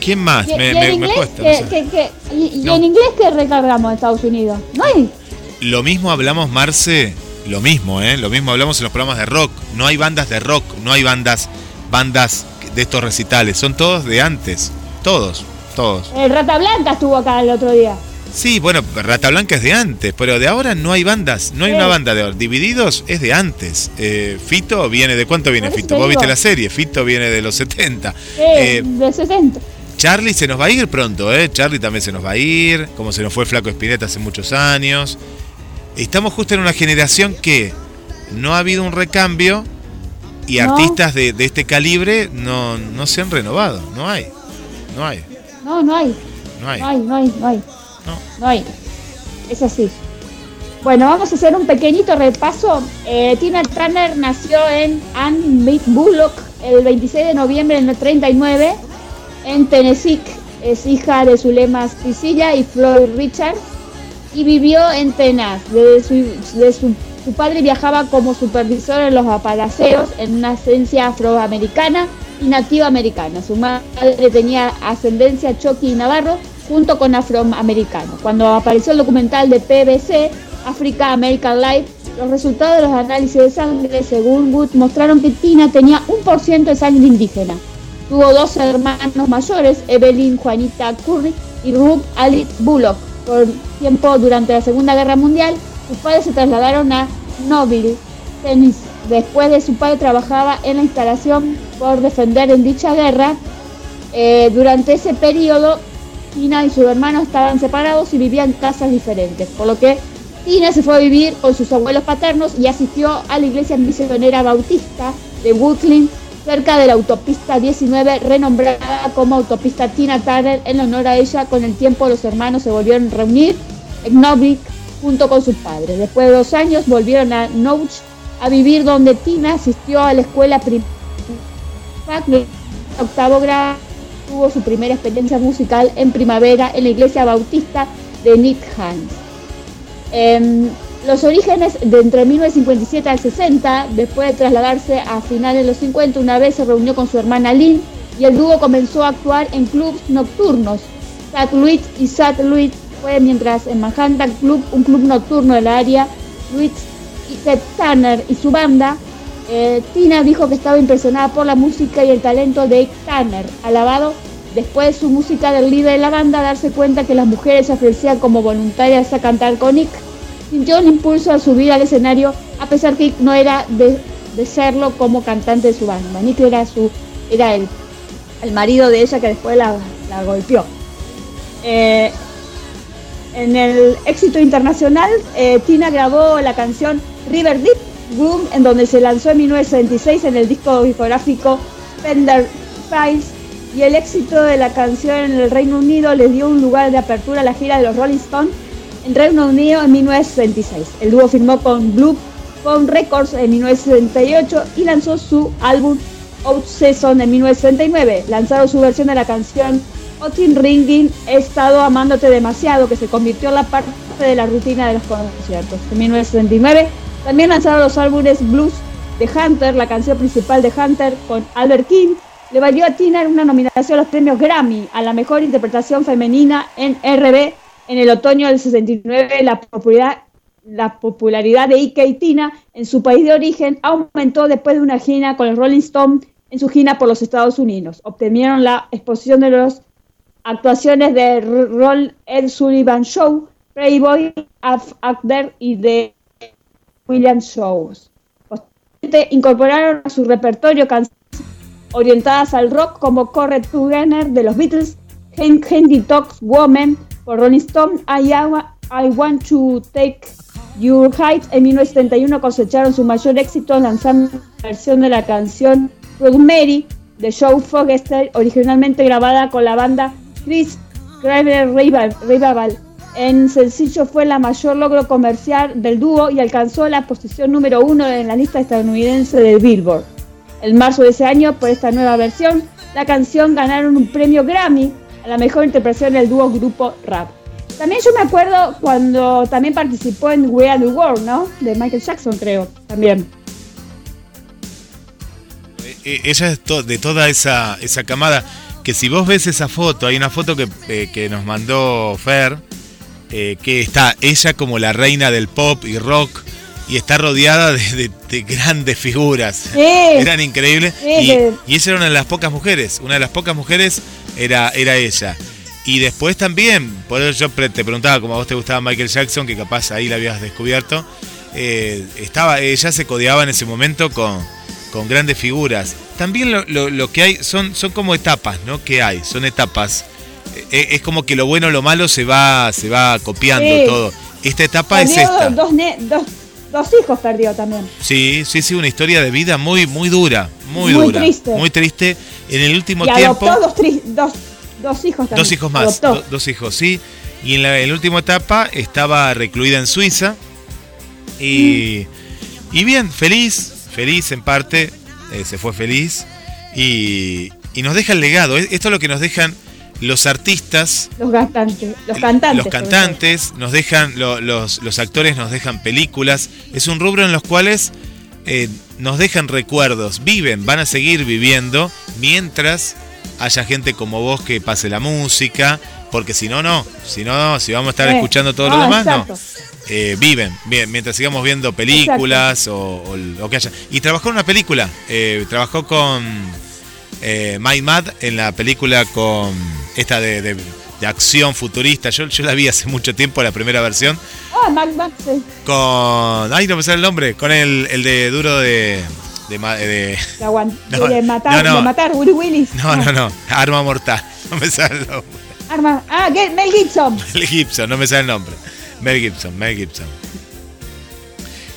¿Quién más? Y, me, y me- en me inglés, no que, sé. que- que- y, y No. en inglés que recargamos en Estados Unidos. No hay. Lo mismo hablamos, Marce, lo mismo, ¿eh? Lo mismo hablamos en los programas de rock. No hay bandas de rock, no hay bandas, bandas de estos recitales. Son todos de antes. Todos, todos. El Rata Blanca estuvo acá el otro día. Sí, bueno, Rata Blanca es de antes, pero de ahora no hay bandas. No hay Sí. una banda de ahora. Divididos es de antes. Eh, Fito viene de cuánto viene Fito. Vos viste la serie. Fito viene de los 70. Eh, Eh, de 60. Charlie se nos va a ir pronto, ¿eh? Charlie también se nos va a ir, como se nos fue Flaco Espineta hace muchos años. Estamos justo en una generación que no ha habido un recambio y No. artistas de, de este calibre no, no se han renovado. No hay. No hay. No, no hay. No hay. No hay, no hay, no hay. No. Hay. Es así. Bueno, vamos a hacer un pequeñito repaso. Eh, Tina Turner nació en Ann Bullock el 26 de noviembre del 39 en Tennessee. Es hija de Zulema Priscilla y Floyd Richard y vivió en su, de su, padre viajaba como supervisor en los apalaceos en una esencia afroamericana y nativa americana. Su madre tenía ascendencia choqui y navarro junto con afroamericanos. Cuando apareció el documental de PBC, Africa American Life, los resultados de los análisis de sangre, según Wood, mostraron que Tina tenía un por ciento de sangre indígena. Tuvo dos hermanos mayores, Evelyn Juanita Curry y Ruth Alice Bullock. Por tiempo durante la Segunda Guerra Mundial, sus padres se trasladaron a Nobile, Tennessee. Después de su padre trabajaba en la instalación por defender en dicha guerra. Eh, durante ese periodo, Tina y sus hermanos estaban separados y vivían en casas diferentes, por lo que Tina se fue a vivir con sus abuelos paternos y asistió a la iglesia misionera bautista de Woodland, cerca de la autopista 19, renombrada como autopista Tina Turner en honor a ella. Con el tiempo los hermanos se volvieron a reunir en Novick junto con sus padres. Después de dos años volvieron a Nouch a vivir donde Tina asistió a la escuela primaria octavo grado tuvo su primera experiencia musical en primavera en la iglesia bautista de Nick Hans. Em, los orígenes de entre 1957 al 60, después de trasladarse a finales de los 50, una vez se reunió con su hermana Lynn y el dúo comenzó a actuar en clubs nocturnos. Sat Louis y Sat Louis fue mientras en Manhattan Club, un club nocturno del área, Louis y Ted Turner y su banda eh, Tina dijo que estaba impresionada por la música y el talento de Tanner, alabado después de su música del líder de la banda darse cuenta que las mujeres se ofrecían como voluntarias a cantar con Nick. Sintió un impulso a subir al escenario a pesar que no era de, de serlo como cantante de su banda. Nick era su era el, el marido de ella que después la, la golpeó. Eh, en el éxito internacional, eh, Tina grabó la canción River Deep En donde se lanzó en 1966 en el disco discográfico Fender Files, y el éxito de la canción en el Reino Unido les dio un lugar de apertura a la gira de los Rolling Stones en Reino Unido en 1966. El dúo firmó con Blue Phone Records en 1968 y lanzó su álbum Out Season en 1969. Lanzaron su versión de la canción Otin Ringing, He estado amándote demasiado, que se convirtió en la parte de la rutina de los conciertos. En 1969 también lanzaron los álbumes Blues de Hunter, la canción principal de Hunter con Albert King. Le valió a Tina una nominación a los premios Grammy a la mejor interpretación femenina en RB en el otoño del 69 la popularidad, la popularidad de Ike y Tina en su país de origen aumentó después de una gira con el Rolling Stone en su gira por los Estados Unidos. Obtenieron la exposición de las actuaciones de Roll Ed Sullivan Show, Playboy, Actor y de William Shows. Incorporaron a su repertorio canciones orientadas al rock como Corre Together de los Beatles, Handy Talks Woman por Rolling Stone, I, I Want to Take Your Height en 1971 cosecharon su mayor éxito lanzando la versión de la canción Rosemary de Joe Fogester, originalmente grabada con la banda Chris Craver Revival. En sencillo fue la mayor logro comercial del dúo y alcanzó la posición número uno en la lista estadounidense de Billboard. En marzo de ese año, por esta nueva versión, la canción ganaron un premio Grammy a la mejor interpretación del dúo grupo rap. También yo me acuerdo cuando también participó en We Are the World, ¿no? De Michael Jackson, creo, también. Eh, eh, ella es de toda esa, esa camada, que si vos ves esa foto, hay una foto que, eh, que nos mandó Fer, que está ella como la reina del pop y rock, y está rodeada de, grandes figuras. Eran increíbles. y, y, ella era una de las pocas mujeres, una de las pocas mujeres era, era ella. Y después también, por eso yo te preguntaba como a vos te gustaba Michael Jackson, que capaz ahí la habías descubierto, eh, estaba, ella se codeaba en ese momento con, con grandes figuras. También lo, que hay son, son como etapas, ¿no? Que hay, son etapas. Eh, es como que lo bueno o lo malo se va, se va copiando todo. Esta etapa es esta. Dos, dos, hijos perdió también. Sí, sí, sí, una historia de vida muy, muy dura, muy, dura. Triste. Muy triste. En el último y tiempo. Dos, dos, Dos hijos también. Dos hijos más. dos hijos, sí. Y en la, última etapa estaba recluida en Suiza. Y, y bien, feliz, feliz en parte. Eh, se fue feliz. Y, y nos deja el legado. Esto es lo que nos dejan los artistas, los cantantes, los cantantes, los cantantes nos dejan, los, los, actores nos dejan películas. Es un rubro en los cuales eh, nos dejan recuerdos, viven, van a seguir viviendo mientras haya gente como vos que pase la música, porque si no, no, si no, si vamos a estar escuchando todo lo demás, no. Eh, viven, bien, mientras sigamos viendo películas o, lo que haya. Y trabajó en una película, eh, trabajó con eh, My Mad en la película con esta de, acción futurista. Yo, yo la vi hace mucho tiempo, la primera versión. Ah, Mad sí. Con. Ay, no me sale el nombre. Con el, el de Duro de de, de, de, [LAUGHS] matar, no, de matar Willy Willis. No, no, no. [LAUGHS] Arma mortal. [LAUGHS] No me sale el nombre. Arma. Ah, Mel Gibson. Mel Gibson, no me sale el nombre. Mel Gibson, Mel Gibson.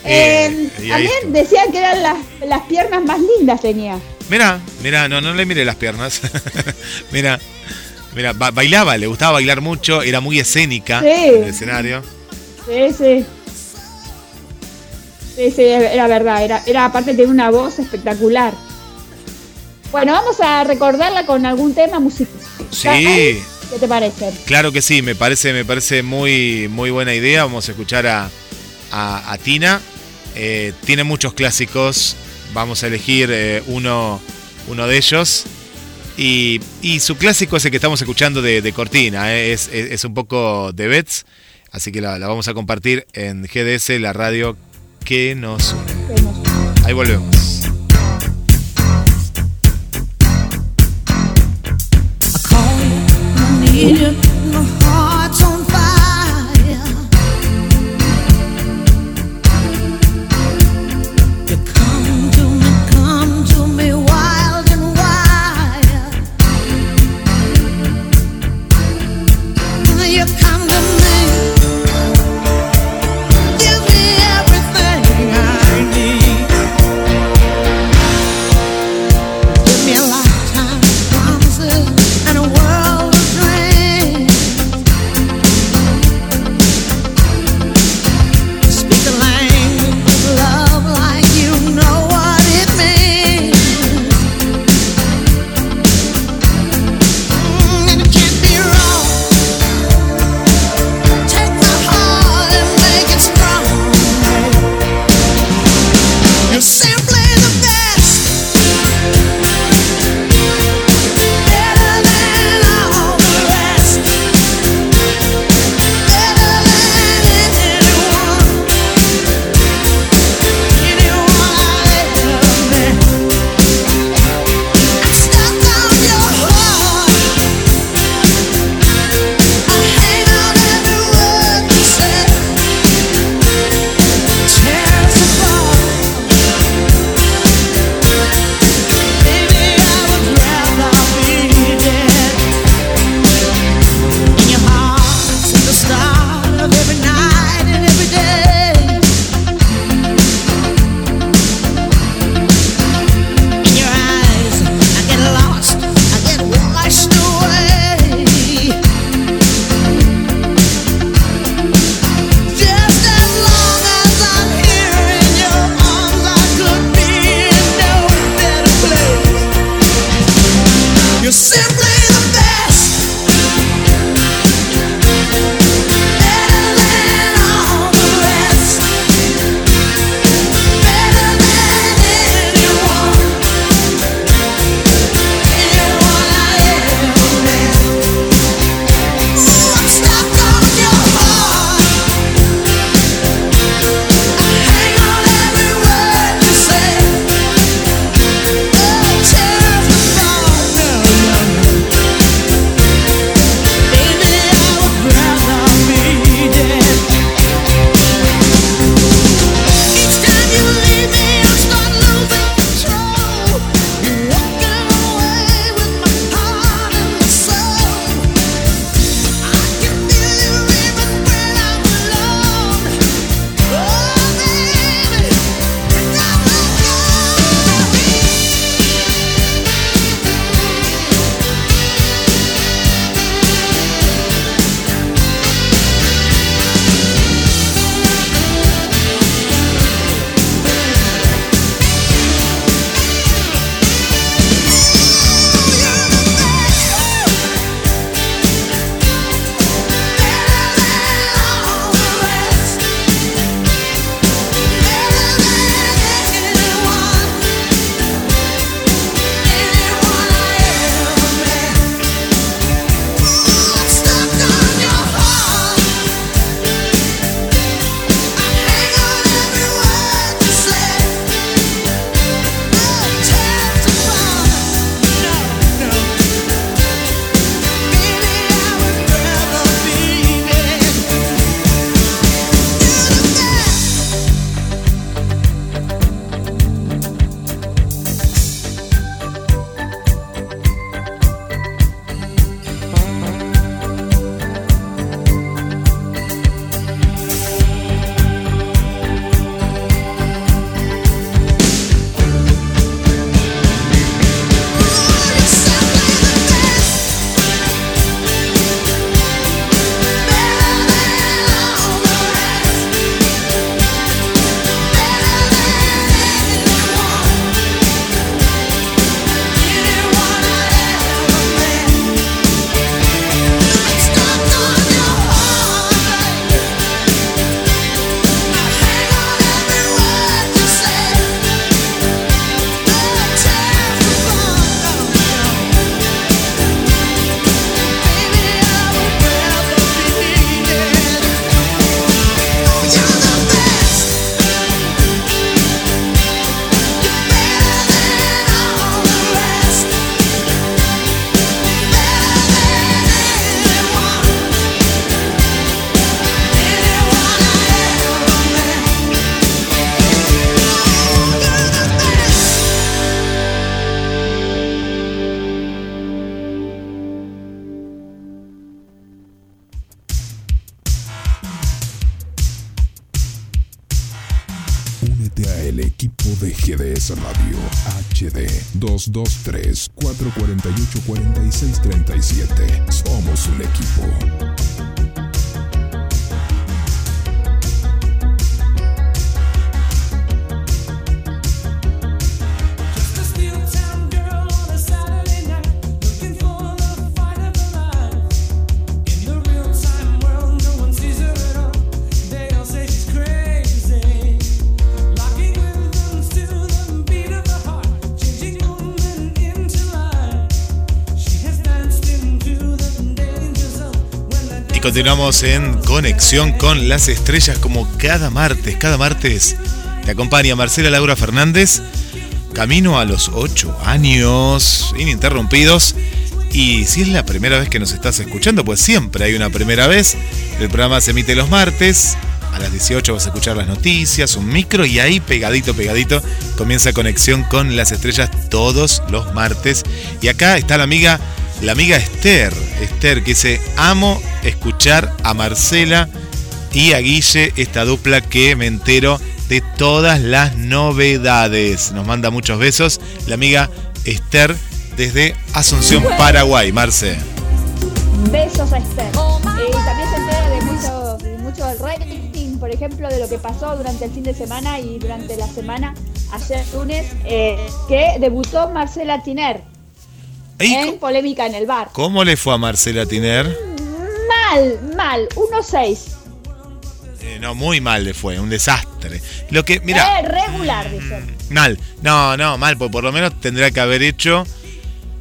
Eh, eh también decían que eran las, las piernas más lindas tenía. Mira, mira, no, no le mire las piernas. mira, mira, bailaba, le gustaba bailar mucho, era muy escénica en el escenario. Sí, sí. Sí, sí, era verdad. Era, era aparte de una voz espectacular. Bueno, vamos a recordarla con algún tema musical. Sí. ¿Qué te parece? Claro que sí, me parece, me parece muy, muy buena idea. Vamos a escuchar a, a, Tina. Eh, tiene muchos clásicos. Vamos a elegir eh, uno, uno de ellos. Y, su clásico es el que estamos escuchando de, Cortina, eh, es, es, un poco de Bets, así que la, vamos a compartir en GDS, la radio que nos une. Ahí volvemos. Continuamos en conexión con las estrellas como cada martes. Cada martes te acompaña Marcela Laura Fernández, camino a los 8 años ininterrumpidos. Y si es la primera vez que nos estás escuchando, pues siempre hay una primera vez. El programa se emite los martes. A las 18 vas a escuchar las noticias, un micro y ahí pegadito, pegadito comienza conexión con las estrellas todos los martes. Y acá está la amiga la amiga Esther, Esther que dice, amo escuchar a Marcela y a Guille, esta dupla que me entero de todas las novedades. Nos manda muchos besos la amiga Esther desde Asunción, Paraguay. Marce. Besos a Esther. Eh, también se entera de mucho, de mucho rating, por ejemplo, de lo que pasó durante el fin de semana y durante la semana, ayer lunes, eh, que debutó Marcela Tiner ¿Y en polémica en el bar. ¿Cómo le fue a Marcela Tiner? Mal, mal, 1-6. Eh, no, muy mal le fue, un desastre. Lo que, mira, Eh, regular, dice. mal. No, no, mal, porque por lo menos tendría que haber hecho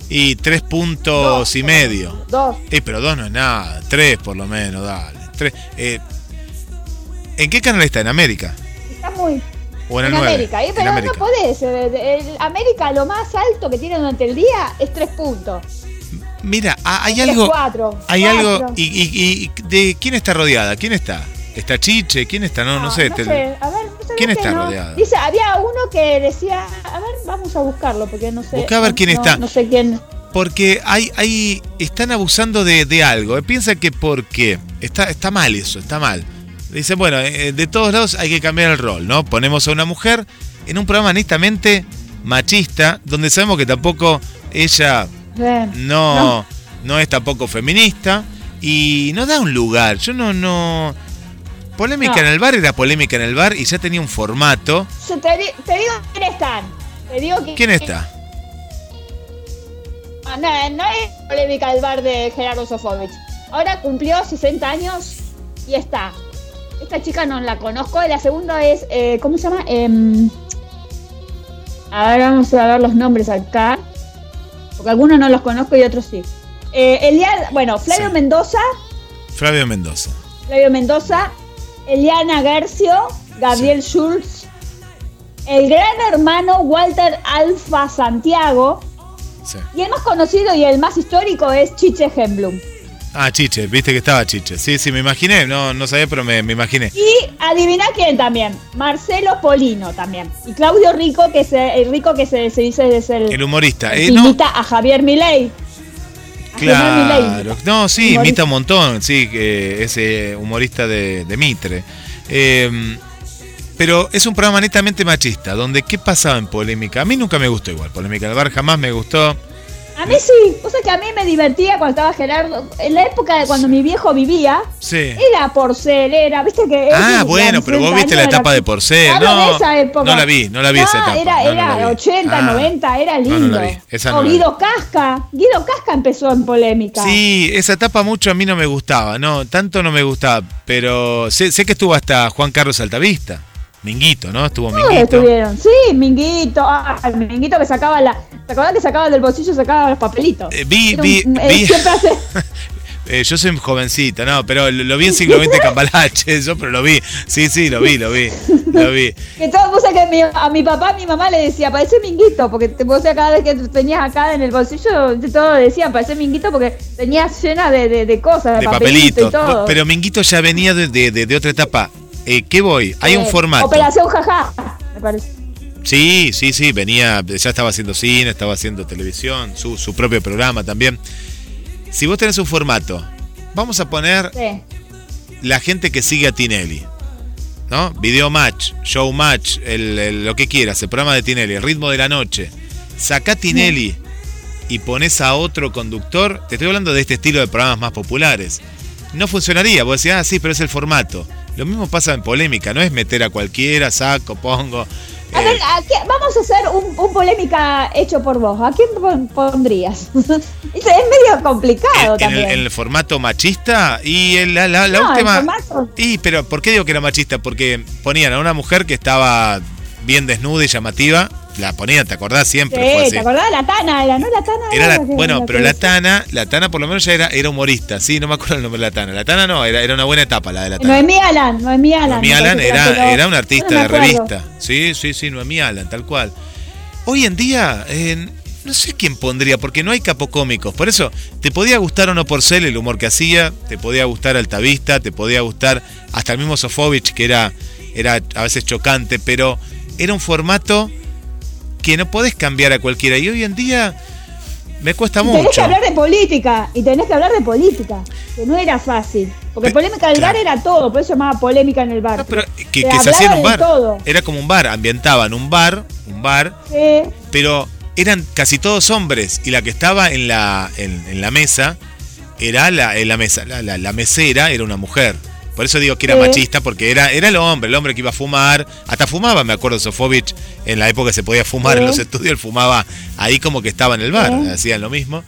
y tres puntos Dos, y medio. Dos. Eh, pero dos no es nada, tres por lo menos, dale. Tres. Eh, ¿En qué canal está? ¿En América? Está muy. ¿O en el en 9? América. Y, pero no podés. eh, el América lo más alto que tiene durante el día es 3 puntos. Mira, hay Tres, algo. Hay algo. Y, y- y de quién está rodeada? ¿Quién está? ¿Está Chiche? ¿Quién está? No, no, sé. No te- sé. A ver, ¿sabés ¿Quién está No. rodeado? Dice, había uno que decía. A ver, vamos a buscarlo porque no sé. Busca a ver quién está. No sé quién. Porque hay, hay, están abusando de, de algo. Piensa que porque está, está mal eso, está mal. Dicen, bueno, eh, de todos lados hay que cambiar el rol, ¿no? Ponemos a una mujer en un programa netamente machista, donde sabemos que tampoco ella Eh, no, no. es tampoco feminista y no da un lugar. Yo no, no. Polémica No. en el bar era polémica en el bar y ya tenía un formato. Yo te, di- te digo quién están. Te digo que, ¿Quién está? Ah, No, no es polémica el bar de Gerardo Sofovich. Ahora cumplió 60 años y está. Esta chica no la conozco. La segunda es, eh, ¿cómo se llama? Em, a ver, vamos a ver los nombres acá. Porque algunos no los conozco y otros sí. Eh, bueno, Flavio Sí. Mendoza. Flavio Mendoza. Flavio Mendoza. Eliana Gercio. Gabriel Schultz. El gran hermano Walter Alfa Santiago. Sí. Y el más conocido y el más histórico es Chiche Hemblum. Ah, Chiche, viste que estaba Chiche. Sí, sí, me imaginé. No, no sabía, pero me, me imaginé. Y adivina quién también. Marcelo Polino también. Y Claudio Rico, que se, el Rico que se, se dice es el, El humorista. Eh, no, imita a Javier Milei. Claro. No, sí, Humorista. imita un montón. Sí, que ese humorista de, de Mitre. Eh, pero es un programa netamente machista, donde ¿qué pasaba en polémica? A mí nunca me gustó igual. Polémica del bar jamás me gustó. A mí sí. O sea que a mí me divertía cuando estaba Gerardo. En la época de cuando mi viejo vivía. Sí. Era porcel, era, viste que. Ah, bueno, pero vos 60 viste la etapa era- de Porcel, no, de esa época. no la vi, no la vi esa etapa, Era, no, era la vi. 80, Ah. 90, era No, no lindo. o Guido Casca. Guido Casca empezó en polémica. Sí, esa etapa mucho a mí no me gustaba, no, tanto no me gustaba, pero sé, sé que estuvo hasta Juan Carlos Altavista, Minguito, ¿no? Estuvo Minguito. estuvieron. Sí, Minguito. Ah, el Minguito que sacaba la. ¿Te acordás que sacaba del bolsillo sacaba los papelitos? Eh, vi, vi, eh, vi. [LAUGHS] siempre hace- [LAUGHS] Eh, yo soy jovencita, no, pero lo, lo vi en siglo XX Cambalache, [LAUGHS] yo, pero lo vi. Sí, sí, lo vi, lo vi, lo vi. Que todo puse que mi- a mi papá, a mi mamá le decía, parece minguito, porque te sea, cada vez que tenías acá en el bolsillo, de todo decían, parece minguito porque tenías llena de, de, de cosas, de, De papelito, papelito. y todo. Pero Minguito ya venía de- de- de otra etapa. Eh, ¿Qué voy? Hay un Eh, formato. Operación Jaja, me parece. Sí, sí, sí, venía, ya estaba haciendo cine, estaba haciendo televisión, su, su propio programa también. Si vos tenés un formato, vamos a poner Sí. la gente que sigue a Tinelli, ¿no? Video match, show match, el, el- lo que quieras, el programa de Tinelli, el ritmo de la noche. Sacá Tinelli y pones a otro conductor, te estoy hablando de este estilo de programas más populares. No funcionaría, vos decís, ah, sí, pero es el formato. Lo mismo pasa en polémica, no es meter a cualquiera, saco, pongo. A eh, ver, ¿a qué- vamos a hacer un, un polémica hecho por vos. ¿A quién pon- pondrías? [LAUGHS] es medio complicado en, en el, también. en el formato machista y en la, la- la No, el última. formato- Y, pero ¿por qué digo que era machista? Porque ponían a una mujer que estaba bien desnuda y llamativa, la ponían, ¿te acordás? Siempre fue Sí, así. ¿te acordás? La Tana era, ¿no? La Tana Era la bueno, pero la. Tana, la Tana por lo menos ya era, era humorista, sí, no me acuerdo el nombre de la Tana. La Tana no, era, era una buena etapa la de la Tana. Noemí Alan, Noemí Alan. Noemí Alan era, era una artista no de revista. Sí, sí, sí, Noemí Alan, tal cual. Hoy en día, eh, no sé quién pondría, porque no hay capocómicos. Por eso, te podía gustar o no Porcel el humor que hacía, te podía gustar Altavista, te podía gustar hasta el mismo Sofovich, que era, era a veces chocante, pero era un formato que no podés cambiar a cualquiera. Y hoy en día me cuesta Y tenés que mucho. hablar de política, y tenés que hablar de política, que no era fácil. Porque Pe- polémica del claro. bar era todo, por eso llamaba polémica en el bar. No, pero que, se hacía en un bar. todo. Era como un bar, ambientaban un bar, un bar, Sí, pero eran casi todos hombres y la que estaba en la, en, en la mesa era la, en la mesa, la, la- la mesera era una mujer, Por eso digo que era Sí. machista, porque era, era el hombre, el hombre que iba a fumar. Hasta fumaba, me acuerdo, Sofovich, en la época que se podía fumar en los estudios, él fumaba ahí como que estaba en el bar, Sí. hacían lo mismo.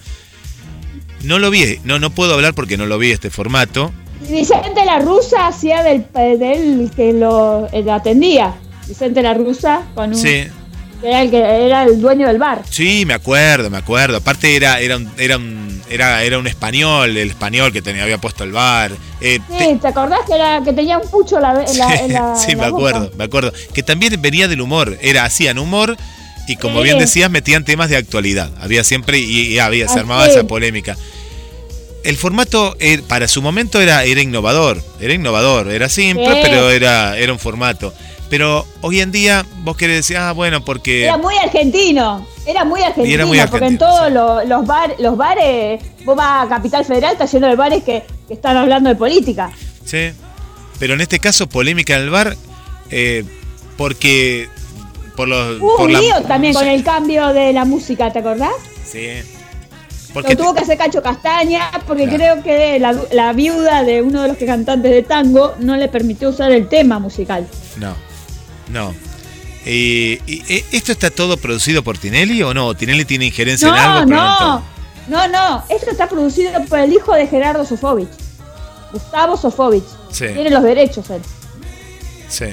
No lo vi, no, no puedo hablar porque no lo vi este formato. Vicente la Rusa hacía del, eh, del que lo, eh, lo atendía. Vicente la Rusa con un, Sí, era el que era el dueño del bar. sí, me acuerdo, me acuerdo. Aparte era, era, un, era, un, era, era un español, el español que tenía, había puesto el bar. Eh, te- Sí, ¿te acordás que era que tenía un pucho la, la- en la- [LAUGHS] sí, en me la boca? acuerdo, me acuerdo. Que también venía del humor, era hacían humor y como Sí. bien decías, metían temas de actualidad. Había siempre y, y había, se Así. armaba esa polémica. El formato eh, para su momento era, era innovador, era innovador, era simple, Sí. pero era, era un formato. Pero hoy en día vos querés decir, ah, bueno, porque... Era muy argentino, era muy argentino, era muy porque en todos sí. los, los, bar- los bares, vos vas a Capital Federal, está lleno de bares que, que están hablando de política. Sí. Pero en este caso, polémica en el bar, eh, porque... Por los, Hubo por un lío también con el cambio de la música, ¿te acordás? Sí. Lo Porque tuvo que hacer Cacho Castaña porque Claro. creo que la, la viuda de uno de los que cantantes de tango no le permitió usar el tema musical. No, no. Eh, eh, ¿Esto está todo producido por Tinelli o no? ¿Tinelli tiene injerencia en No, algo? pero no, todo? no, no. Esto está producido por el hijo de Gerardo Sofovich, Gustavo Sofovich. Sí. Tiene los derechos él. Sí.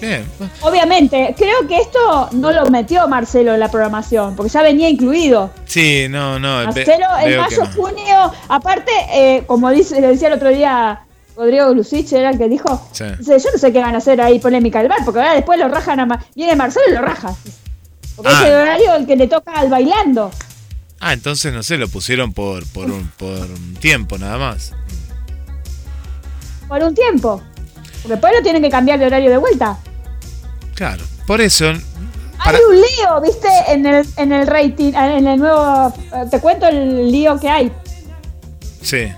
Bien. Obviamente, creo que esto no lo metió Marcelo en la programación, porque ya venía incluido. Sí, no, no. Marcelo en mayo, no. junio, aparte, eh, como dice, le decía el otro día Rodrigo Glusich, era el que dijo, Sí. dice, yo no sé qué van a hacer ahí polémica del bar, porque ahora después lo rajan a... Ma- Viene Marcelo y lo raja. Porque Ah. es el horario el que le toca al bailando. Ah, entonces no sé, lo pusieron por, por, un, por un tiempo nada más. por un tiempo. Porque después lo tienen que cambiar de horario de vuelta. Claro. Por eso. para- Hay un lío, viste, en el, en el rating, en el nuevo. eh, Te cuento el lío que hay. Sí.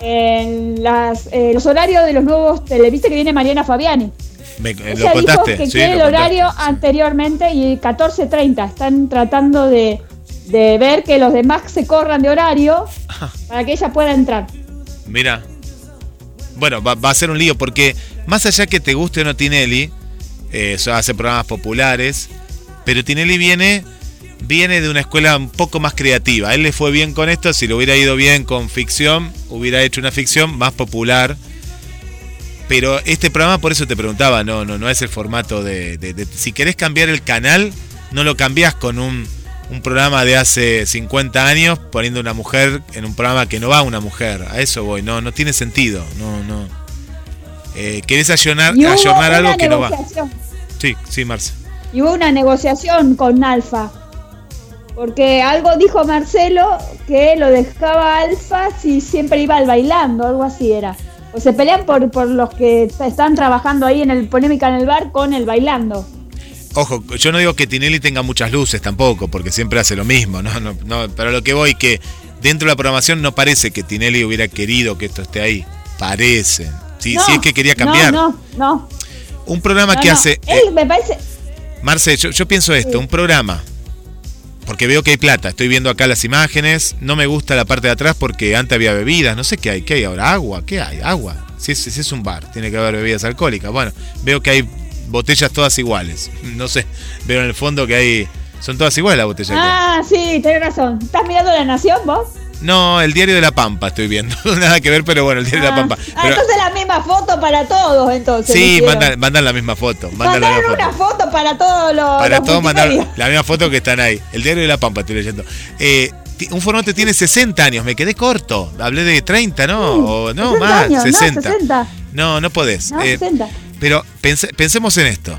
En las, eh, los horarios de los nuevos televiste que viene Mariana Fabiani. Me, eh, Ella lo contaste. dijo que sí, quiere lo el horario contaste, anteriormente y 14.30. Están tratando de, de ver que los demás se corran de horario para que ella pueda entrar. Mira. Bueno, va, va a ser un lío porque más allá que te guste o no Tinelli, eh, eso hace programas populares, pero Tinelli viene viene de una escuela un poco más creativa. A él le fue bien con esto, si le hubiera ido bien con ficción, hubiera hecho una ficción más popular. Pero este programa, por eso te preguntaba, no, no, no es el formato de, de- de- si querés cambiar el canal, no lo cambiás con un, un programa de hace 50 años poniendo una mujer en un programa que no va una mujer. A eso voy, no, no tiene sentido. No, no. Eh, querés ayornar, algo que no va. Sí, sí, Marce. Y hubo una negociación con Alfa. Porque algo dijo Marcelo que lo dejaba Alfa si siempre iba al bailando, algo así era. O se pelean por, por los que están trabajando ahí en el polémica en el bar con el bailando. Ojo, yo no digo que Tinelli tenga muchas luces tampoco, porque siempre hace lo mismo, ¿no? no, no pero lo que voy que dentro de la programación no parece que Tinelli hubiera querido que esto esté ahí. Parece. Sí, No, sí es que quería cambiar. No, no, no. Un programa que hace. Él eh, me parece. Marce, yo, yo pienso esto, Sí. un programa. Porque veo que hay plata, estoy viendo acá las imágenes, no me gusta la parte de atrás porque antes había bebidas, no sé qué hay, qué hay ahora, agua, ¿qué hay? Agua. Si es, si es un bar, tiene que haber bebidas alcohólicas. Bueno, veo que hay botellas todas iguales. [LAUGHS] No sé, veo en el fondo que hay... Son todas iguales las botellas. Ah, sí, tenés razón. ¿Estás mirando La Nación vos? No, el diario de la Pampa estoy viendo. [LAUGHS] Nada que ver, pero bueno, el diario de la Ah, Pampa. ah, entonces la misma foto para todos, entonces. sí, mandan, mandan la misma foto. Mandan la Mandaron misma una foto. foto para todos los. Para los todos mandar multimedia. la misma foto que están ahí. El diario de la Pampa estoy leyendo. Eh, un formato tiene 60 años, me quedé corto. Hablé de 30, ¿no? O, no, 60 más, años, no, 60. 60. No, no podés. No, Eh, 60. pero pense- pensemos en esto.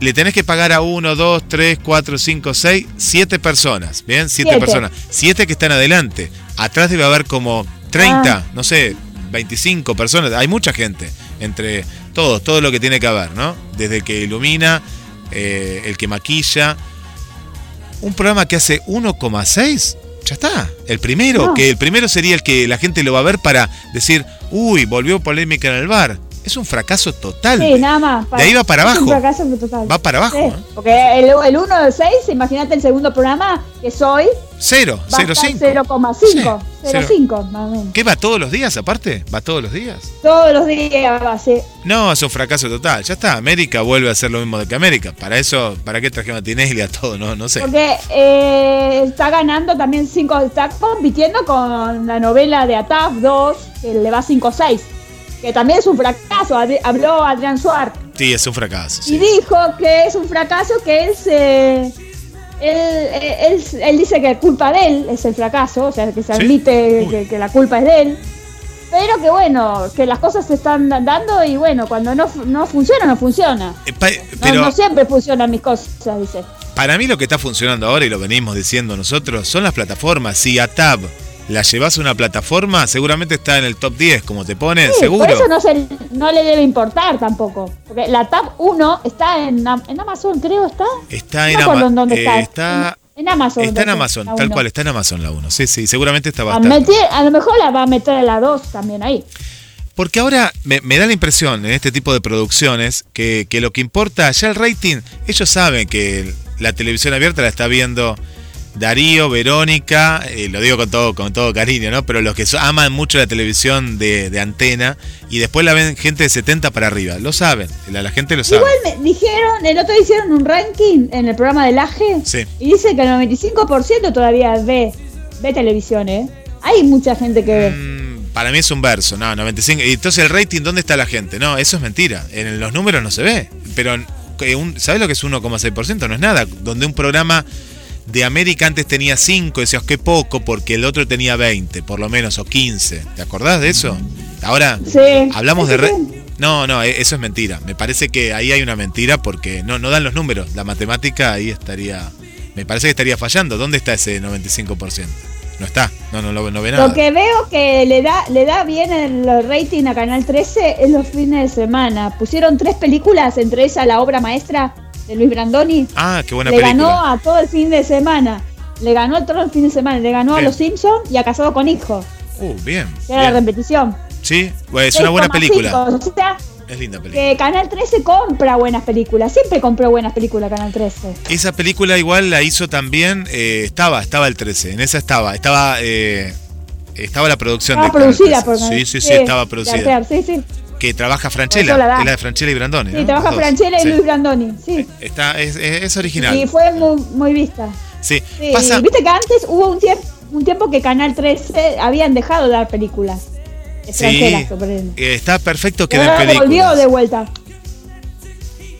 Le tenés que pagar a 1, 2, 3, 4, 5, 6, 7 personas. ¿Bien? 7 Siete. personas. 7 que están adelante. Atrás debe haber como 30, Ah. no sé, 25 personas. Hay mucha gente. Entre todos, todo lo que tiene que haber, ¿no? Desde el que ilumina, eh, el que maquilla. Un programa que hace 1,6. Ya está. El primero, No. que el primero sería el que la gente lo va a ver para decir, uy, volvió polémica en el bar. Es un fracaso total. Sí, nada más. De ahí va para es un abajo. fracaso total. Va para abajo, Sí, ¿eh? Porque el, el 1 del 6, imagínate el segundo programa, que soy, Cero, Va a cero estar cinco. 0,5. Sí, cero. 0,5 más o menos. ¿Qué va todos los días aparte? ¿Va todos los días? Todos los días va ser. No, es un fracaso total. Ya está, América vuelve a hacer lo mismo de que América. Para eso, ¿para qué trajeron a Tinelli a todo? No, no sé. Porque eh, está ganando también 5, está compitiendo con la novela de Ataf 2, que le va 5-6, que también es un fracaso. Habló Adrián Suárez Sí, es un fracaso. y dijo que es un fracaso que él se. Él, él, él dice que culpa de él es el fracaso, o sea, que se admite que, que la culpa es de él. Pero que bueno, que las cosas se están dando y bueno, cuando no, no funciona, no funciona. Eh, pa- No, Pero no siempre funcionan mis cosas, dice. para mí lo que está funcionando ahora, y lo venimos diciendo nosotros, son las plataformas. Si a Tab la llevas a una plataforma, seguramente está en el top 10, como te pone, Sí, seguro. Por eso no, se, no le debe importar tampoco. Porque la Tab 1 está en, en Amazon, creo, ¿está? Está No en Ama- dónde eh, está. está- En, en Amazon. Está en Amazon, tal cual, está en Amazon la 1. Sí, sí, seguramente está A, bastante. meter- a lo mejor la va a meter a la 2 también ahí. Porque ahora me, me da la impresión en este tipo de producciones que, que lo que importa, ya el rating, ellos saben que la televisión abierta la está viendo Darío, Verónica, eh, lo digo con todo, con todo cariño, ¿no? Pero los que so- aman mucho la televisión de, de antena y después la ven gente de 70 para arriba, lo saben, la, la gente lo sabe. Igual me dijeron, el otro hicieron un ranking en el programa del AGE Sí. y dice que el 95% todavía ve, ve televisión, ¿eh? Hay mucha gente que ve. Mm, para mí es un verso, no, 95. Y entonces el rating, ¿dónde está la gente? No, eso es mentira. En los números no se ve. Pero, eh, ¿sabes lo que es 1,6%? No es nada. Donde un programa de América antes tenía 5, decías que poco, porque el otro tenía 20, por lo menos, o 15. ¿Te acordás de eso? Ahora Sí. hablamos de... Re- no, no, e- eso es mentira. Me parece que ahí hay una mentira porque no, no dan los números. La matemática ahí estaría... Me parece que estaría fallando. ¿Dónde está ese 95%? No está. No, no, no, no ve nada. Lo que veo que le da, le da bien el rating a Canal 13 es los fines de semana. Pusieron tres películas, entre ellas la obra maestra de Luis Brandoni. Ah, qué buena le película. ganó a todo el fin de semana. Le ganó todo el fin de semana. Le ganó a. Los Simpsons y a Casado con Hijos. Uh, bien. Que era la repetición. Sí, es una buena 6,5. película. O sea, Es linda película. que Canal 13 compra buenas películas. Siempre compró buenas películas Canal 13. Esa película igual la hizo también, eh, estaba, estaba el 13, en esa estaba, estaba eh, estaba la producción Estaba de Canal producida 13. por Sí, sí, sí, estaba producida. Sí, sí. Que trabaja Franchella, es la de Franchella y Brandoni. Sí, ¿no? trabaja. Franchella y Sí. Luis Brandoni. Sí. Está, es, es- original. Y fue muy, muy vista. Sí, Sí, pasa. Viste que antes hubo un tiempo, un tiempo que Canal 13 habían dejado de dar películas. Sí, eh, está perfecto que den ahora volvió películas. de vuelta.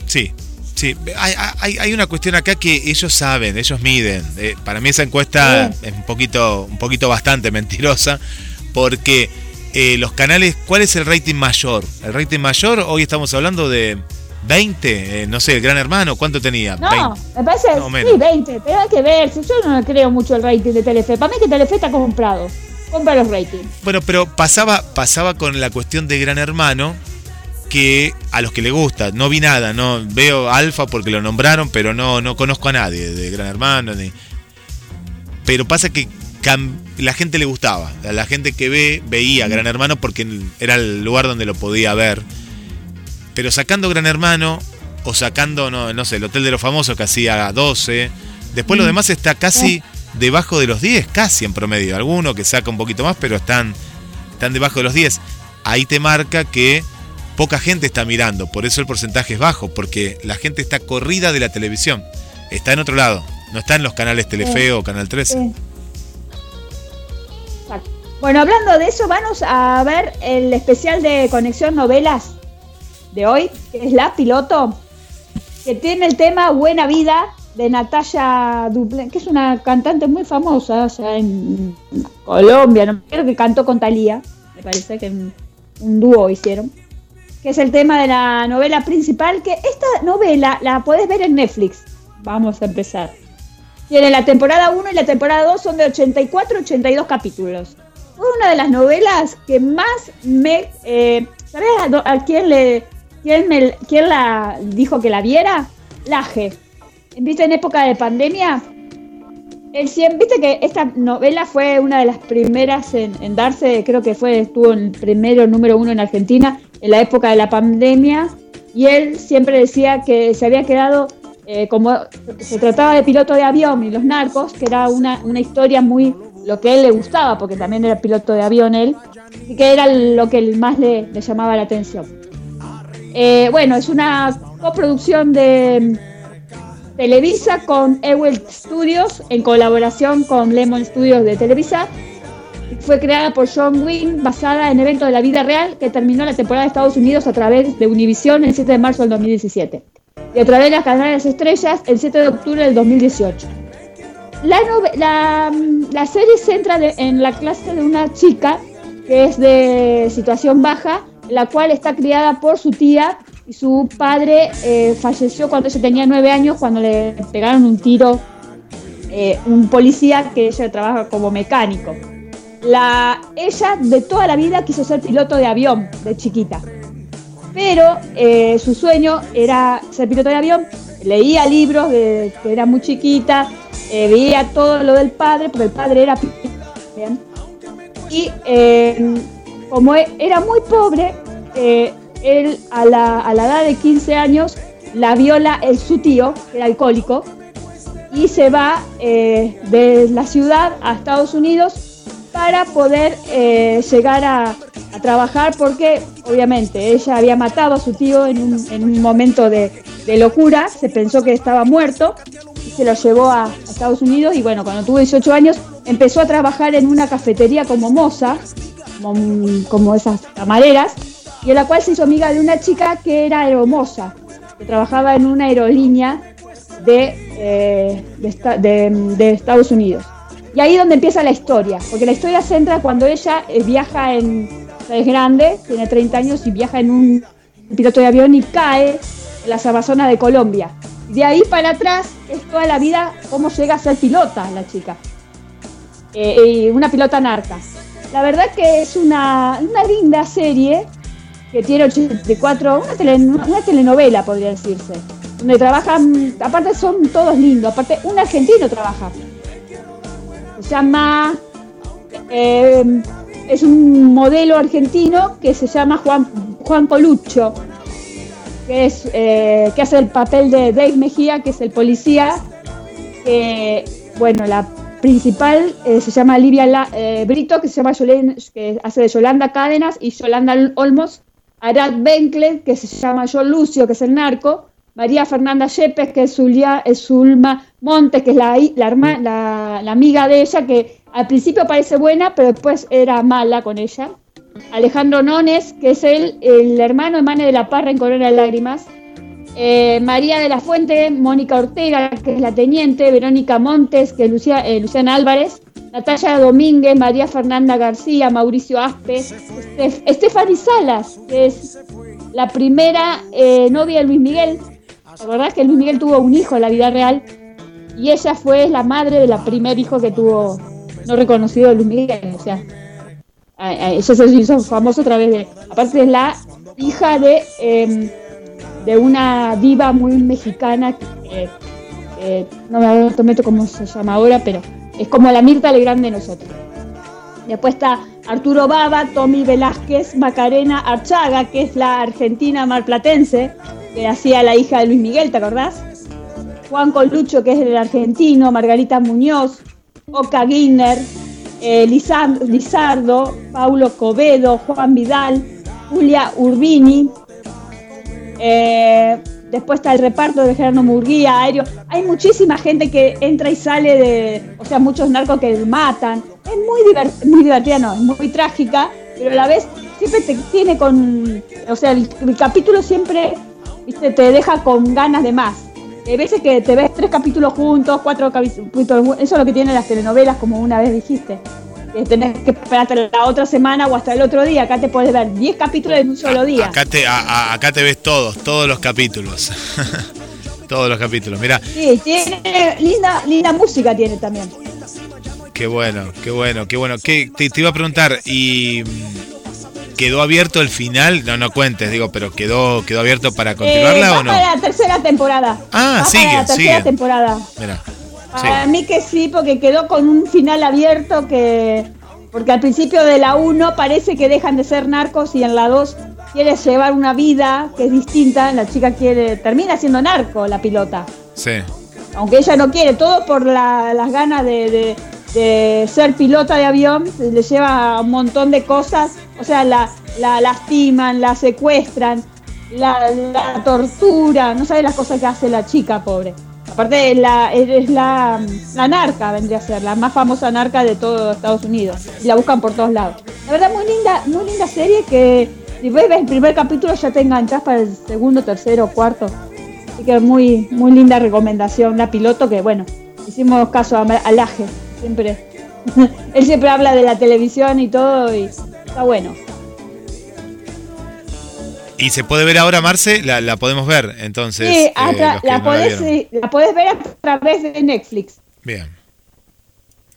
Sí, sí. Hay, hay, hay una cuestión acá que ellos saben, ellos miden. Eh, para mí esa encuesta es un poquito, un poquito bastante mentirosa, porque eh, los canales, ¿cuál es el rating mayor? El rating mayor, hoy estamos hablando de 20, eh, no sé, el Gran Hermano, ¿cuánto tenía? No, 20. me parece, No, sí, 20, pero hay que ver. si Yo no creo mucho el rating de Telefe. Para mí que Telefe está comprado. Compra los ratings. Bueno, pero pasaba, pasaba con la cuestión de Gran Hermano que a los que le gusta, no vi nada, no veo Alfa porque lo nombraron, pero no, no conozco a nadie de Gran Hermano. ni- Pero pasa que la gente le gustaba, la gente que ve veía Gran Hermano porque era el lugar donde lo podía ver. Pero sacando Gran Hermano o sacando, no, no sé, el Hotel de los Famosos que hacía 12, después lo demás está casi debajo de los 10, casi en promedio. Alguno que saca un poquito más, pero están, están debajo de los 10. Ahí te marca que poca gente está mirando, por eso el porcentaje es bajo, porque la gente está corrida de la televisión. Está en otro lado, no está en los canales Telefe o Canal 13. Bueno, hablando de eso, vamos a ver el especial de Conexión Novelas de hoy, que es La Piloto, que tiene el tema Buena Vida de Natalia Duplén, que es una cantante muy famosa en Colombia, no creo que cantó con Talía, me parece que un, un dúo hicieron, que es el tema de la novela principal, que esta novela la puedes ver en Netflix. Vamos a empezar. Tiene la temporada 1 y la temporada 2 son de 84 82 capítulos. Fue una de las novelas que más me... Eh, ¿Sabes a, quién, le, quién, me, quién la dijo que la viera? Laje. ¿Viste en época de pandemia? El cien- Viste que esta novela fue una de las primeras en, darse, creo que fue, estuvo en primero, número uno en Argentina, en la época de la pandemia, y él siempre decía que se había quedado eh, como se trataba de piloto de avión y los narcos, que era una, una historia muy lo que a él le gustaba, porque también era piloto de avión él, y que era lo que más le, llamaba la atención. Eh, bueno, es una coproducción de mm, Televisa con Ewell Studios en colaboración con Lemon Studios de Televisa. Fue creada por John Wynn, basada en eventos de la vida real, que terminó la temporada de Estados Unidos a través de Univision el 7 de marzo del 2017 y a través de las canales estrellas el 7 de octubre del 2018. La, la, mm, la serie se centra en la clase de una chica que es de situación baja, la cual está criada por su tía y su padre eh, falleció cuando ella tenía nueve años, cuando le pegaron un tiro eh, un policía que ella trabaja como mecánico. La, ella de toda la vida quiso ser piloto de avión de chiquita, pero eh, su sueño era ser piloto de avión. Leía libros de que era muy chiquita, eh, veía todo lo del padre, porque el padre era piloto. Y eh, como e- era muy pobre, él a la, a la edad de 15 años la viola el, su tío, que era alcohólico, y se va de la ciudad a Estados Unidos para poder llegar a, a trabajar porque obviamente ella había matado a su tío en un, en un momento de, de locura, se pensó que estaba muerto y se lo llevó a, a Estados Unidos y bueno, cuando tuvo 18 años empezó a trabajar en una cafetería como moza, como, como esas camareras, y en la cual se hizo amiga de una chica que era aeromoza, que trabajaba en una aerolínea de, eh, de, de Estados Unidos. Y ahí es donde empieza la historia, porque la historia se entra cuando ella eh, viaja en, es grande, tiene 30 años y viaja en un piloto de avión y cae en las Amazonas de Colombia. De ahí para atrás es toda la vida cómo llega a ser pilota la chica. Eh, una pilota narca. La verdad que es una, una linda serie que tiene 84, una, tele- una telenovela podría decirse, donde trabajan, aparte son todos lindos, aparte un argentino trabaja. Se llama, eh, es un modelo argentino que se llama Juan, Juan Colucho, que, es, eh, que hace el papel de Dave Mejía, que es el policía, bueno, la principal eh, se llama Livia eh, Brito, que se llama Yolen- que hace de Yolanda Cádenas, y Yolanda Olmos, Arad Benkler, que se llama John Lucio, que es el narco, María Fernanda Yepes, que es, Zulia, Zulma Montes, que es la, la, la amiga de ella, que al principio parece buena, pero después era mala con ella. Alejandro Nones, que es el, el hermano de de la Parra en Corona de Lágrimas. Eh, María de la Fuente, Mónica Ortega, que es la teniente, Verónica Montes, que es Lucia- eh, Luciana Álvarez, Natalia Domínguez, María Fernanda García, Mauricio Aspe, Estef- Salas, que es la primera eh, novia de Luis Miguel. La verdad es que Luis Miguel tuvo un hijo en la vida real y ella fue la madre del primer hijo que tuvo no reconocido de Luis Miguel. O sea, ella se hizo famoso a través de. Aparte, es la hija de, em, de una diva muy mexicana, que, eh, no me acuerdo cómo se llama ahora, pero es como la Mirta Legrand de nosotros. Después está Arturo Baba, Tommy Velázquez, Macarena Archaga, que es la argentina marplatense, que hacía la hija de Luis Miguel, ¿te acordás? Juan Colucho, que es el argentino, Margarita Muñoz, Oca Guinner, eh, Lizar- Lizardo, Paulo Covedo, Juan Vidal, Julia Urbini. eh, después está el reparto de Gerardo Murguía, Aéreo. Hay muchísima gente que entra y sale de. O sea, muchos narcos que matan. Es muy, divert- muy divertida, no, es muy trágica, pero a la vez siempre te tiene con. O sea, el, el capítulo siempre viste, te deja con ganas de más. Hay veces que te ves tres capítulos juntos, cuatro capítulos. Eso es lo que tienen las telenovelas, como una vez dijiste. Que tenés que esperar hasta la otra semana o hasta el otro día. Acá te puedes ver 10 capítulos en un solo día. Acá te, a- a- acá te ves todos, todos los capítulos. [LAUGHS] todos los capítulos. Mira, Sí, tiene linda, linda música tiene también. qué bueno, qué bueno, qué bueno. ¿Qué, te, te iba a preguntar, ¿y quedó abierto el final? No, no cuentes, digo, pero ¿quedó, quedó abierto para continuarla Eh, va o no? para la tercera temporada. Ah, Va sigue, para la tercera sigue. temporada. Mira. Para mí que sí, porque quedó con un final abierto que... Porque al principio de la 1 parece que dejan de ser narcos y en la 2 quiere llevar una vida que es distinta. La chica quiere termina siendo narco, la pilota. Sí. Aunque ella no quiere, todo por la- las ganas de, de- ser pilota de avión, le lleva un montón de cosas. O sea, la, la lastiman, la secuestran, la, la tortura, no sabe las cosas que hace la chica, pobre. Aparte, es la, es narca, vendría a ser, la más famosa narca de todo Estados Unidos. Y la buscan por todos lados. La verdad, muy linda, muy linda serie que si ves el primer capítulo ya te enganchás para el segundo, tercero, cuarto. Así que muy, muy linda recomendación. La piloto que, bueno, hicimos caso a, a Laje, siempre. [LAUGHS] Él siempre habla de la televisión y todo y está bueno. Y se puede ver ahora, Marce, la, la podemos ver, entonces. Sí, eh, la, no podés, vieron. la podés ver a través de Netflix. Bien.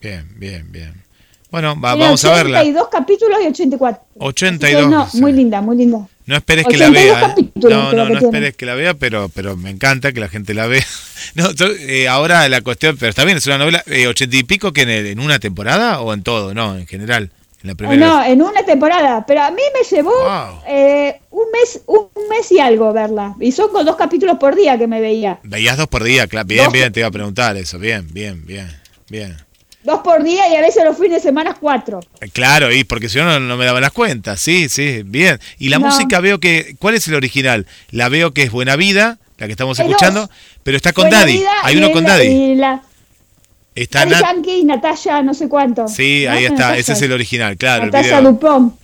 Bien, bien, bien. Bueno, va- vamos a verla. 82 capítulos y 84. 82, Así que no, sí. muy linda, muy linda. No esperes que la 82 vea. ¿eh? No, no, no esperes que la vea, pero, pero me encanta que la gente la vea. [LAUGHS] No, eh, ahora la cuestión, pero está bien, es una novela, eh, ochenta y pico que en, el- en una temporada o en todo, no, en general, en la primera. no, en una temporada, pero a mí me llevó Wow. eh, un mes un mes y algo verla. Y son con dos capítulos por día que me veía. Veías dos por día, claro, bien, Dos- bien, te iba a preguntar eso, bien, bien, bien, bien. Dos por día y a veces los fines de semana cuatro. Eh, Claro, y porque si no, no, me daban las cuentas, sí, sí, bien. Y la No. música veo que, ¿cuál es el original? La veo que es Buena Vida, la que estamos escuchando, dos. pero está con Buena Daddy, hay uno con la- Daddy. La Está Daddy Yankee Natalia, no sé cuánto. Sí, ¿No? ahí está, Natalia. ese es el original, claro, Natalia. Dupont.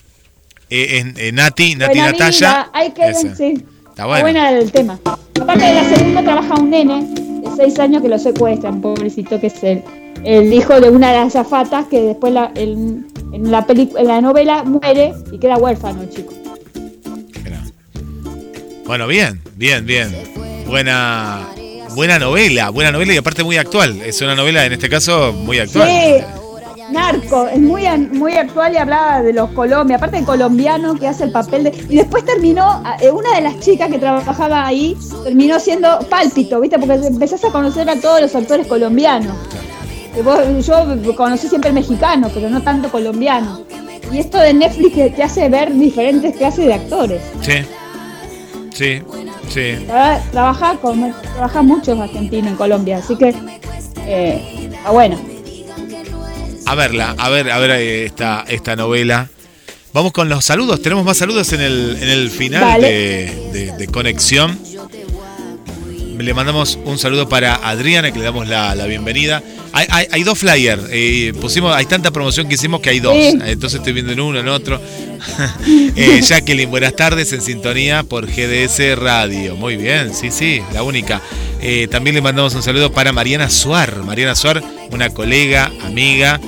Eh, eh, Nati, Nati Buena Natalia. hay que esa. sí. Está bueno. buena el tema. Aparte de la segunda trabaja un nene de seis años que lo secuestran, pobrecito que es el, el hijo de una de las azafatas que después la, el- en, la en la novela muere y queda huérfano el chico. Bueno, bien, bien, bien. Buena, buena novela, buena novela y aparte muy actual. Es una novela, en este caso, muy actual. Sí, Narco, es muy, muy actual y hablaba de los Colombia, aparte el colombiano que hace el papel de... Y después terminó, eh, una de las chicas que trabajaba ahí, terminó siendo pálpito, ¿viste? Porque empezás a conocer a todos los actores colombianos. Yo conocí siempre el mexicano, pero no tanto colombiano. Y esto de Netflix que te hace ver diferentes clases de actores. Sí, sí, sí. Traba- Trabaja, con, trabaja muchos argentinos en Colombia, así que eh, está bueno. A verla, a ver, a ver eh, esta, esta novela. Vamos con los saludos. Tenemos más saludos en el, en el final de, de- de conexión. Le mandamos un saludo para Adriana, que le damos la, la bienvenida. Hay, hay- hay dos flyers. eh, pusimos, hay tanta promoción que hicimos que hay dos. Sí. Entonces estoy viendo en uno, en otro. [LAUGHS] Eh, Jacqueline, buenas tardes en sintonía por GDS Radio. Muy bien, sí, sí, la única. Eh, también le mandamos un saludo para Mariana Suar. Mariana Suar, una colega, amiga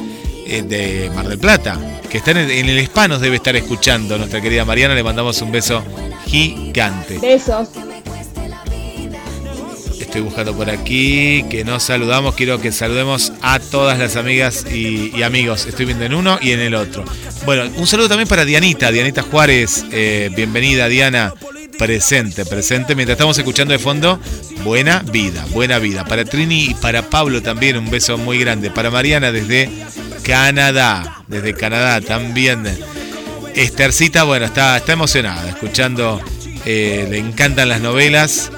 eh, de Mar del Plata, que está en el, en el Hispanos, debe estar escuchando. Nuestra querida Mariana, le mandamos un beso gigante. Besos. Estoy buscando por aquí que nos saludamos. Quiero que saludemos a todas las amigas y, amigos. Estoy viendo en uno y en el otro. Bueno, un saludo también para Dianita, Dianita Juárez. eh, bienvenida, Diana. Presente, presente. Mientras estamos escuchando de fondo, buena vida, buena vida. Para Trini y para Pablo también un beso muy grande. Para Mariana desde Canadá, desde Canadá también. Estercita, bueno, está, está emocionada, escuchando, eh, le encantan las novelas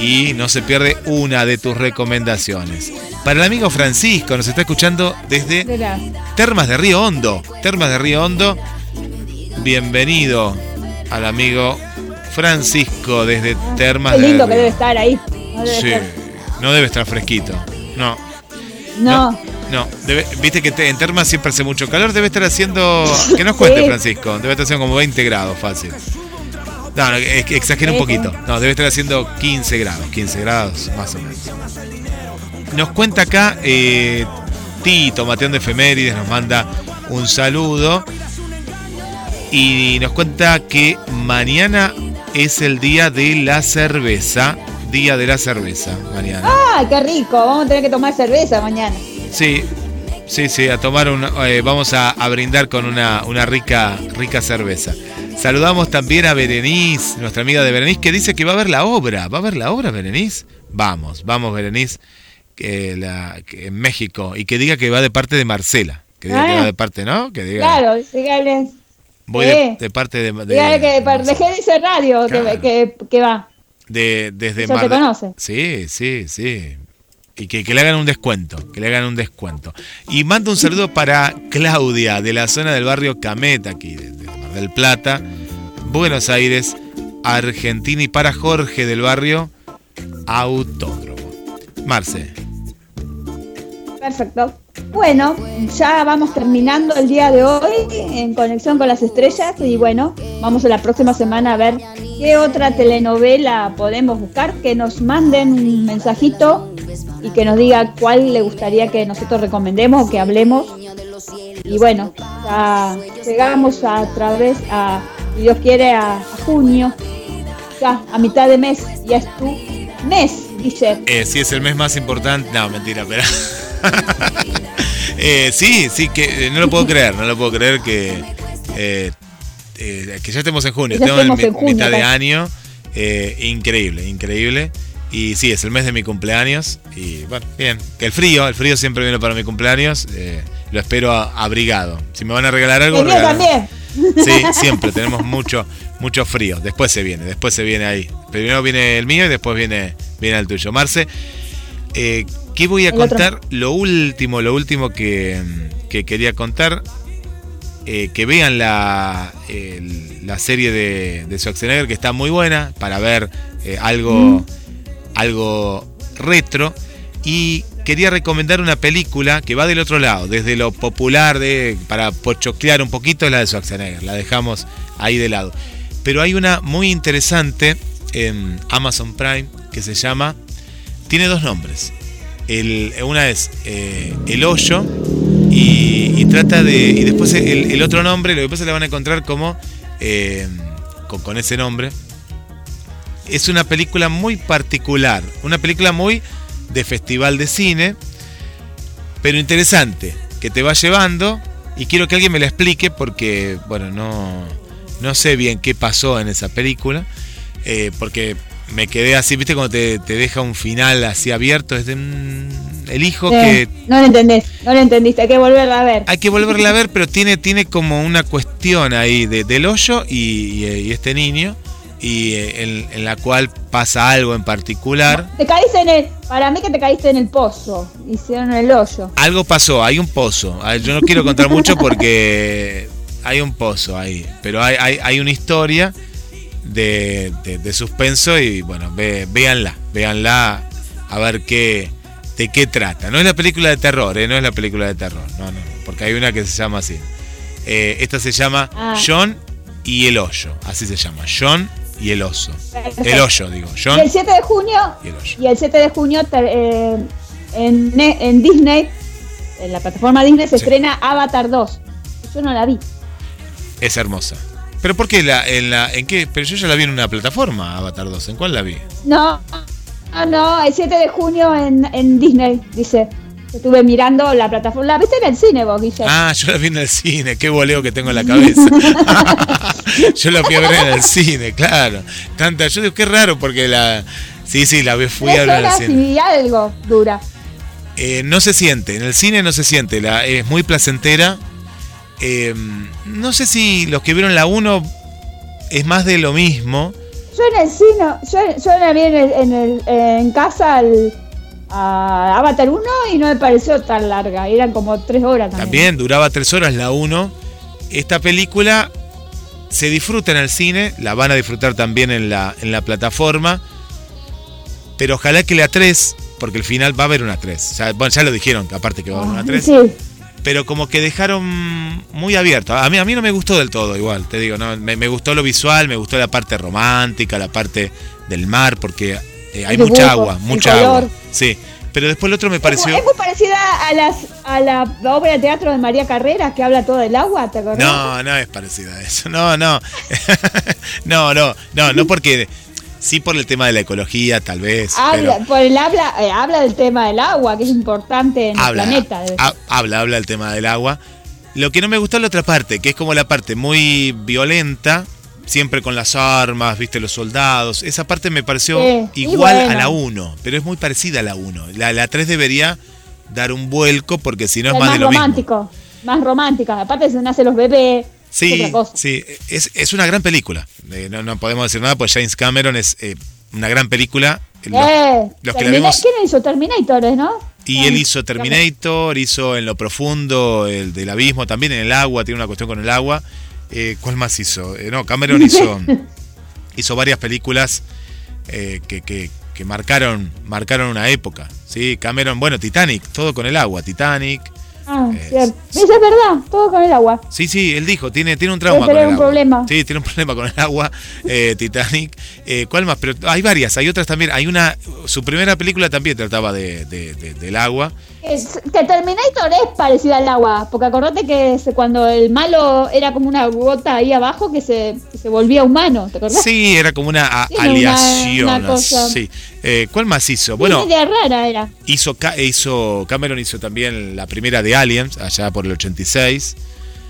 y no se pierde una de tus recomendaciones. Para el amigo Francisco, nos está escuchando desde. Termas de Río Hondo. Termas de Río Hondo, bienvenido al amigo Francisco desde Termas Qué de lindo que Río. debe estar ahí. No debe Sí, estar- no debe estar fresquito. No, No. no, debe- viste que te- en Termas siempre hace mucho calor, debe estar haciendo, que nos cuente Sí. Francisco, debe estar haciendo como 20 grados fácil. No, no, exagera un poquito. No, debe estar haciendo 15 grados, 15 grados más o menos. Nos cuenta acá eh, Tito, Mateón de Efemérides, nos manda un saludo y nos cuenta que mañana es el día de la cerveza. Día de la cerveza, mañana. ¡Ah, qué rico! Vamos a tener que tomar cerveza mañana. Sí, sí, sí, a tomar un, eh, vamos a, a brindar con una, una rica, rica cerveza. Saludamos también a Berenice, nuestra amiga de Berenice, que dice que va a ver la obra. ¿Va a ver la obra, Berenice? Vamos, vamos, Berenice, que la, que en México, y que diga que va de parte de Marcela. Que diga que Ah. va de parte, ¿no? Que diga, Claro, dígale, voy de, parte de, de- dígale que de ese radio que, Claro. que, que va. de, desde Mar te del- conoce. Sí, sí, sí. Y que, que le hagan un descuento, que le hagan un descuento. Y mando un saludo para Claudia, de la zona del barrio Camet, aquí, de, de Mar del Plata, Buenos Aires, Argentina, y para Jorge del barrio Autódromo. Marce, Perfecto. Bueno, ya vamos terminando el día de hoy en conexión con las estrellas y bueno, vamos a la próxima semana a ver qué otra telenovela podemos buscar, que nos manden un mensajito y que nos diga cuál le gustaría que nosotros recomendemos o que hablemos. Y bueno, ya llegamos a través a, si Dios quiere, a, a junio, ya a mitad de mes, ya es tu mes, Guille. eh, sí es el mes más importante. No, mentira, pero. [LAUGHS] Eh, sí, sí, que eh, no lo puedo creer, no lo puedo creer que, eh, eh, que ya estemos en junio, en, estemos mi- en junio, mitad de año, eh, increíble, increíble. Y sí, es el mes de mi cumpleaños. Y bueno, bien. Que el frío, el frío siempre viene para mi cumpleaños. eh, lo espero abrigado. Si me van a regalar algo, El mío también. Sí, siempre tenemos mucho, mucho frío. Después se viene, después se viene ahí. Primero viene el mío y después viene, viene el tuyo. Marce, eh, ¿qué voy a El otro. contar? Lo último, lo último que, que quería contar. eh, que vean la, el- la serie de, de Schwarzenegger, que está muy buena, para ver eh, algo, Mm. Algo retro. Y quería recomendar una película que va del otro lado, desde lo popular, de, para pochoclear un poquito, la de Schwarzenegger. La dejamos ahí de lado. Pero hay una muy interesante en Amazon Prime que se llama. Tiene dos nombres. El, una es eh, El Hoyo y, trata de. Y después el, otro nombre, lo que pasa es que la van a encontrar como. eh, con ese nombre. Es una película muy particular. Una película muy de festival de cine. Pero interesante. Que te va llevando. Y quiero que alguien me la explique porque, bueno, no, no sé bien qué pasó en esa película. eh, porque me quedé así, viste, cuando te, te deja un final así abierto. Es de mm, el hijo que No lo entendés, no lo entendiste, hay que volverla a ver. hay que volverla a ver, pero tiene, tiene como una cuestión ahí de- del hoyo y, y- y este niño, y eh, en, en la cual pasa algo en particular. Te caíste en el, para mí que te caíste en el pozo, hicieron el hoyo. Algo pasó, hay un pozo. Ah, Yo no quiero contar mucho porque hay un pozo ahí, pero hay, hay, hay una historia de, de- de suspenso y bueno, ve, véanla, véanla a ver qué, de qué trata. No es la película de terror, eh, no es la película de terror, no, no, no, porque hay una que se llama así. Eh, esta se llama Ah. John y el hoyo, así se llama, John y el oso. Perfecto. El hoyo, digo, Y el 7 de junio, y el y el 7 de junio eh, en, en Disney, en la plataforma Disney se Sí. estrena Avatar 2. Yo no la vi. Es hermosa. ¿Pero por qué? La, en, la, ¿En qué? Pero yo ya la vi en una plataforma, Avatar 2. ¿En cuál la vi? No, no, no, el 7 de junio en, en Disney, dice. Estuve mirando la plataforma. ¿La viste en el cine vos, Guille? Ah, yo la vi en el cine. Qué boleo que tengo en la cabeza. [LAUGHS] yo la fui a ver en el cine, claro. Tanta, yo digo, qué raro porque la... Sí, sí, la fui a ver en el cine. y algo dura. Eh, no se siente, en el cine no se siente, la, es muy placentera. Eh, no sé si los que vieron la 1 es más de lo mismo. Yo en el cine, yo, yo la vi en, el- en, el- en casa al, a Avatar 1 y no me pareció tan larga, eran como tres horas también. También duraba tres horas la 1. Esta película se disfruta en el cine, la van a disfrutar también en la, en la plataforma. Pero ojalá que la 3, porque el final va a haber una 3. Ya, bueno, ya lo dijeron, aparte que va a haber una 3. Sí, Pero como que dejaron muy abierto. A mí, a mí no me gustó del todo, igual, te digo. ¿no? Me, me gustó lo visual, me gustó la parte romántica, la parte del mar, porque eh, hay mucha agua, mucha color. agua. Sí. Pero después el otro me pareció. es muy parecida a, las, a la obra de teatro de María Carreras que habla todo del agua, ¿te acordás? No, no es parecida a eso. No, no. [LAUGHS] no, no, no, no porque sí por el tema de la ecología, tal vez. Habla, pero por el habla, eh, habla del tema del agua, que es importante en habla, el planeta. ha- habla, habla el tema del agua. Lo que no me gustó es la otra parte, que es como la parte muy violenta, siempre con las armas, viste, los soldados. Esa parte me pareció Sí, igual a bueno. la 1, pero es muy parecida a la 1. La, la 3 debería dar un vuelco porque si no es Es más, más de lo mismo. romántico, más romántica. Aparte se nacen los bebés. Sí, sí, es, es una gran película. Eh, no, no podemos decir nada, pues James Cameron es, eh, una gran película. Los, Eh, los que la vimos- ¿Quién hizo Terminators, no? y él hizo Terminator, hizo En lo profundo, el del abismo, también en el agua, tiene una cuestión con el agua. Eh, ¿Cuál más hizo? Eh, no, Cameron hizo, [LAUGHS] hizo varias películas eh, que, que- que marcaron, marcaron una época. ¿sí? Cameron, bueno, Titanic, todo con el agua, Titanic. Ah, cierto. Esa es verdad, todo con el agua. Sí, sí, él dijo, tiene, tiene un trauma con el un agua. problema. Sí, tiene un [LAUGHS] problema con el agua, Titanic. ¿Cuál más? Pero hay varias, hay otras también. Hay una, su primera película también trataba de, de- de- del agua. Es- que Terminator es parecida al agua, porque acordate que cuando el malo era como una gota ahí abajo que se, que se volvía humano, ¿te acordás? Sí, era como una cosa- Sí. Eh, ¿Cuál más hizo? Bueno, idea rara era. hizo, hizo Cameron hizo también la primera de Aliens, allá por el 86.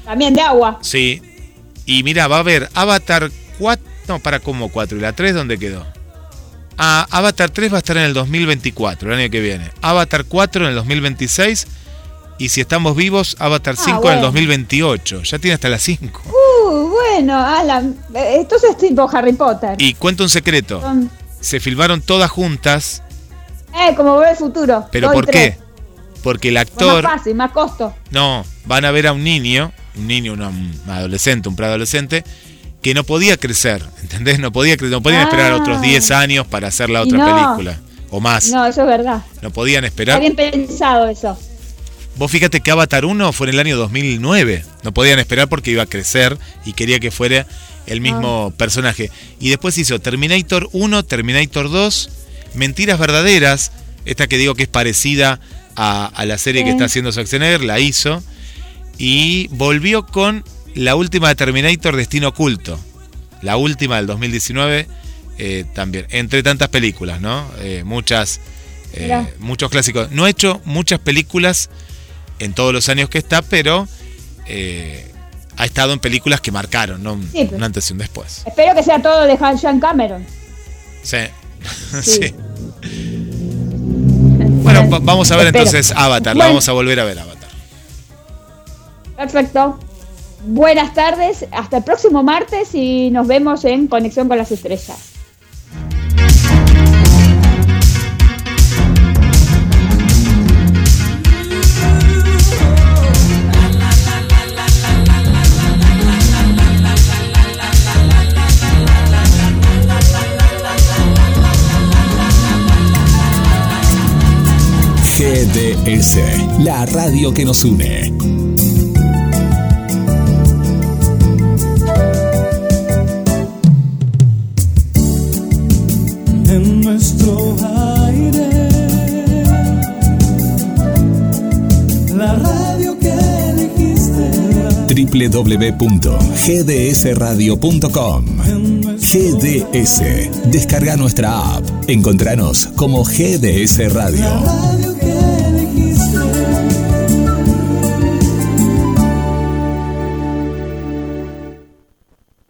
También de agua. Sí. Y mira, va a haber Avatar 4. No, para como 4. ¿Y la 3 dónde quedó? Ah, Avatar 3 va a estar en el 2024, el año que viene. Avatar 4 en el 2026. Y si estamos vivos, Avatar Ah, 5 en el bueno. 2028. Ya tiene hasta las 5. Uh, bueno, Alan, entonces es tipo Harry Potter. Y cuento un secreto. Son- Se filmaron todas juntas. eh, como ver el futuro. ¿Pero por tres. qué? Porque el Fue actor... más fácil, más costo. No, van a ver a un niño, un niño, un adolescente, un preadolescente, que no podía crecer, ¿entendés? No podía no podían esperar Ah. otros 10 años para hacer la otra no. película. O más. No, No, eso es verdad. podían Está esperar. bien pensado eso. Vos fíjate que Avatar 1 fue en el año 2009. No podían esperar porque iba a crecer y quería que fuera el mismo personaje. Y después hizo Terminator 1, Terminator 2, Mentiras Verdaderas, esta que digo que es parecida a, a la serie que está haciendo Schwarzenegger, la hizo. Y volvió con la última de Terminator, Destino Oculto. La última del 2019 eh, también. Entre tantas películas, ¿no? Eh, muchas, eh, muchos clásicos. No ha hecho muchas películas en todos los años que está, pero ha estado en películas que marcaron, ¿no? Sí, un antes y un después. Espero que sea todo de Sean Cameron. Sí. [LAUGHS] Sí. Sí. Bueno, va- vamos a ver Espero. entonces Avatar. La vamos a volver a ver Avatar. Perfecto. Buenas tardes, hasta el próximo martes y nos vemos en Conexión con las Estrellas. GDS, la radio que nos une. Aire. La radio que elegiste www.gdsradio.com GDS. Descarga nuestra app. Encontranos como GDS radio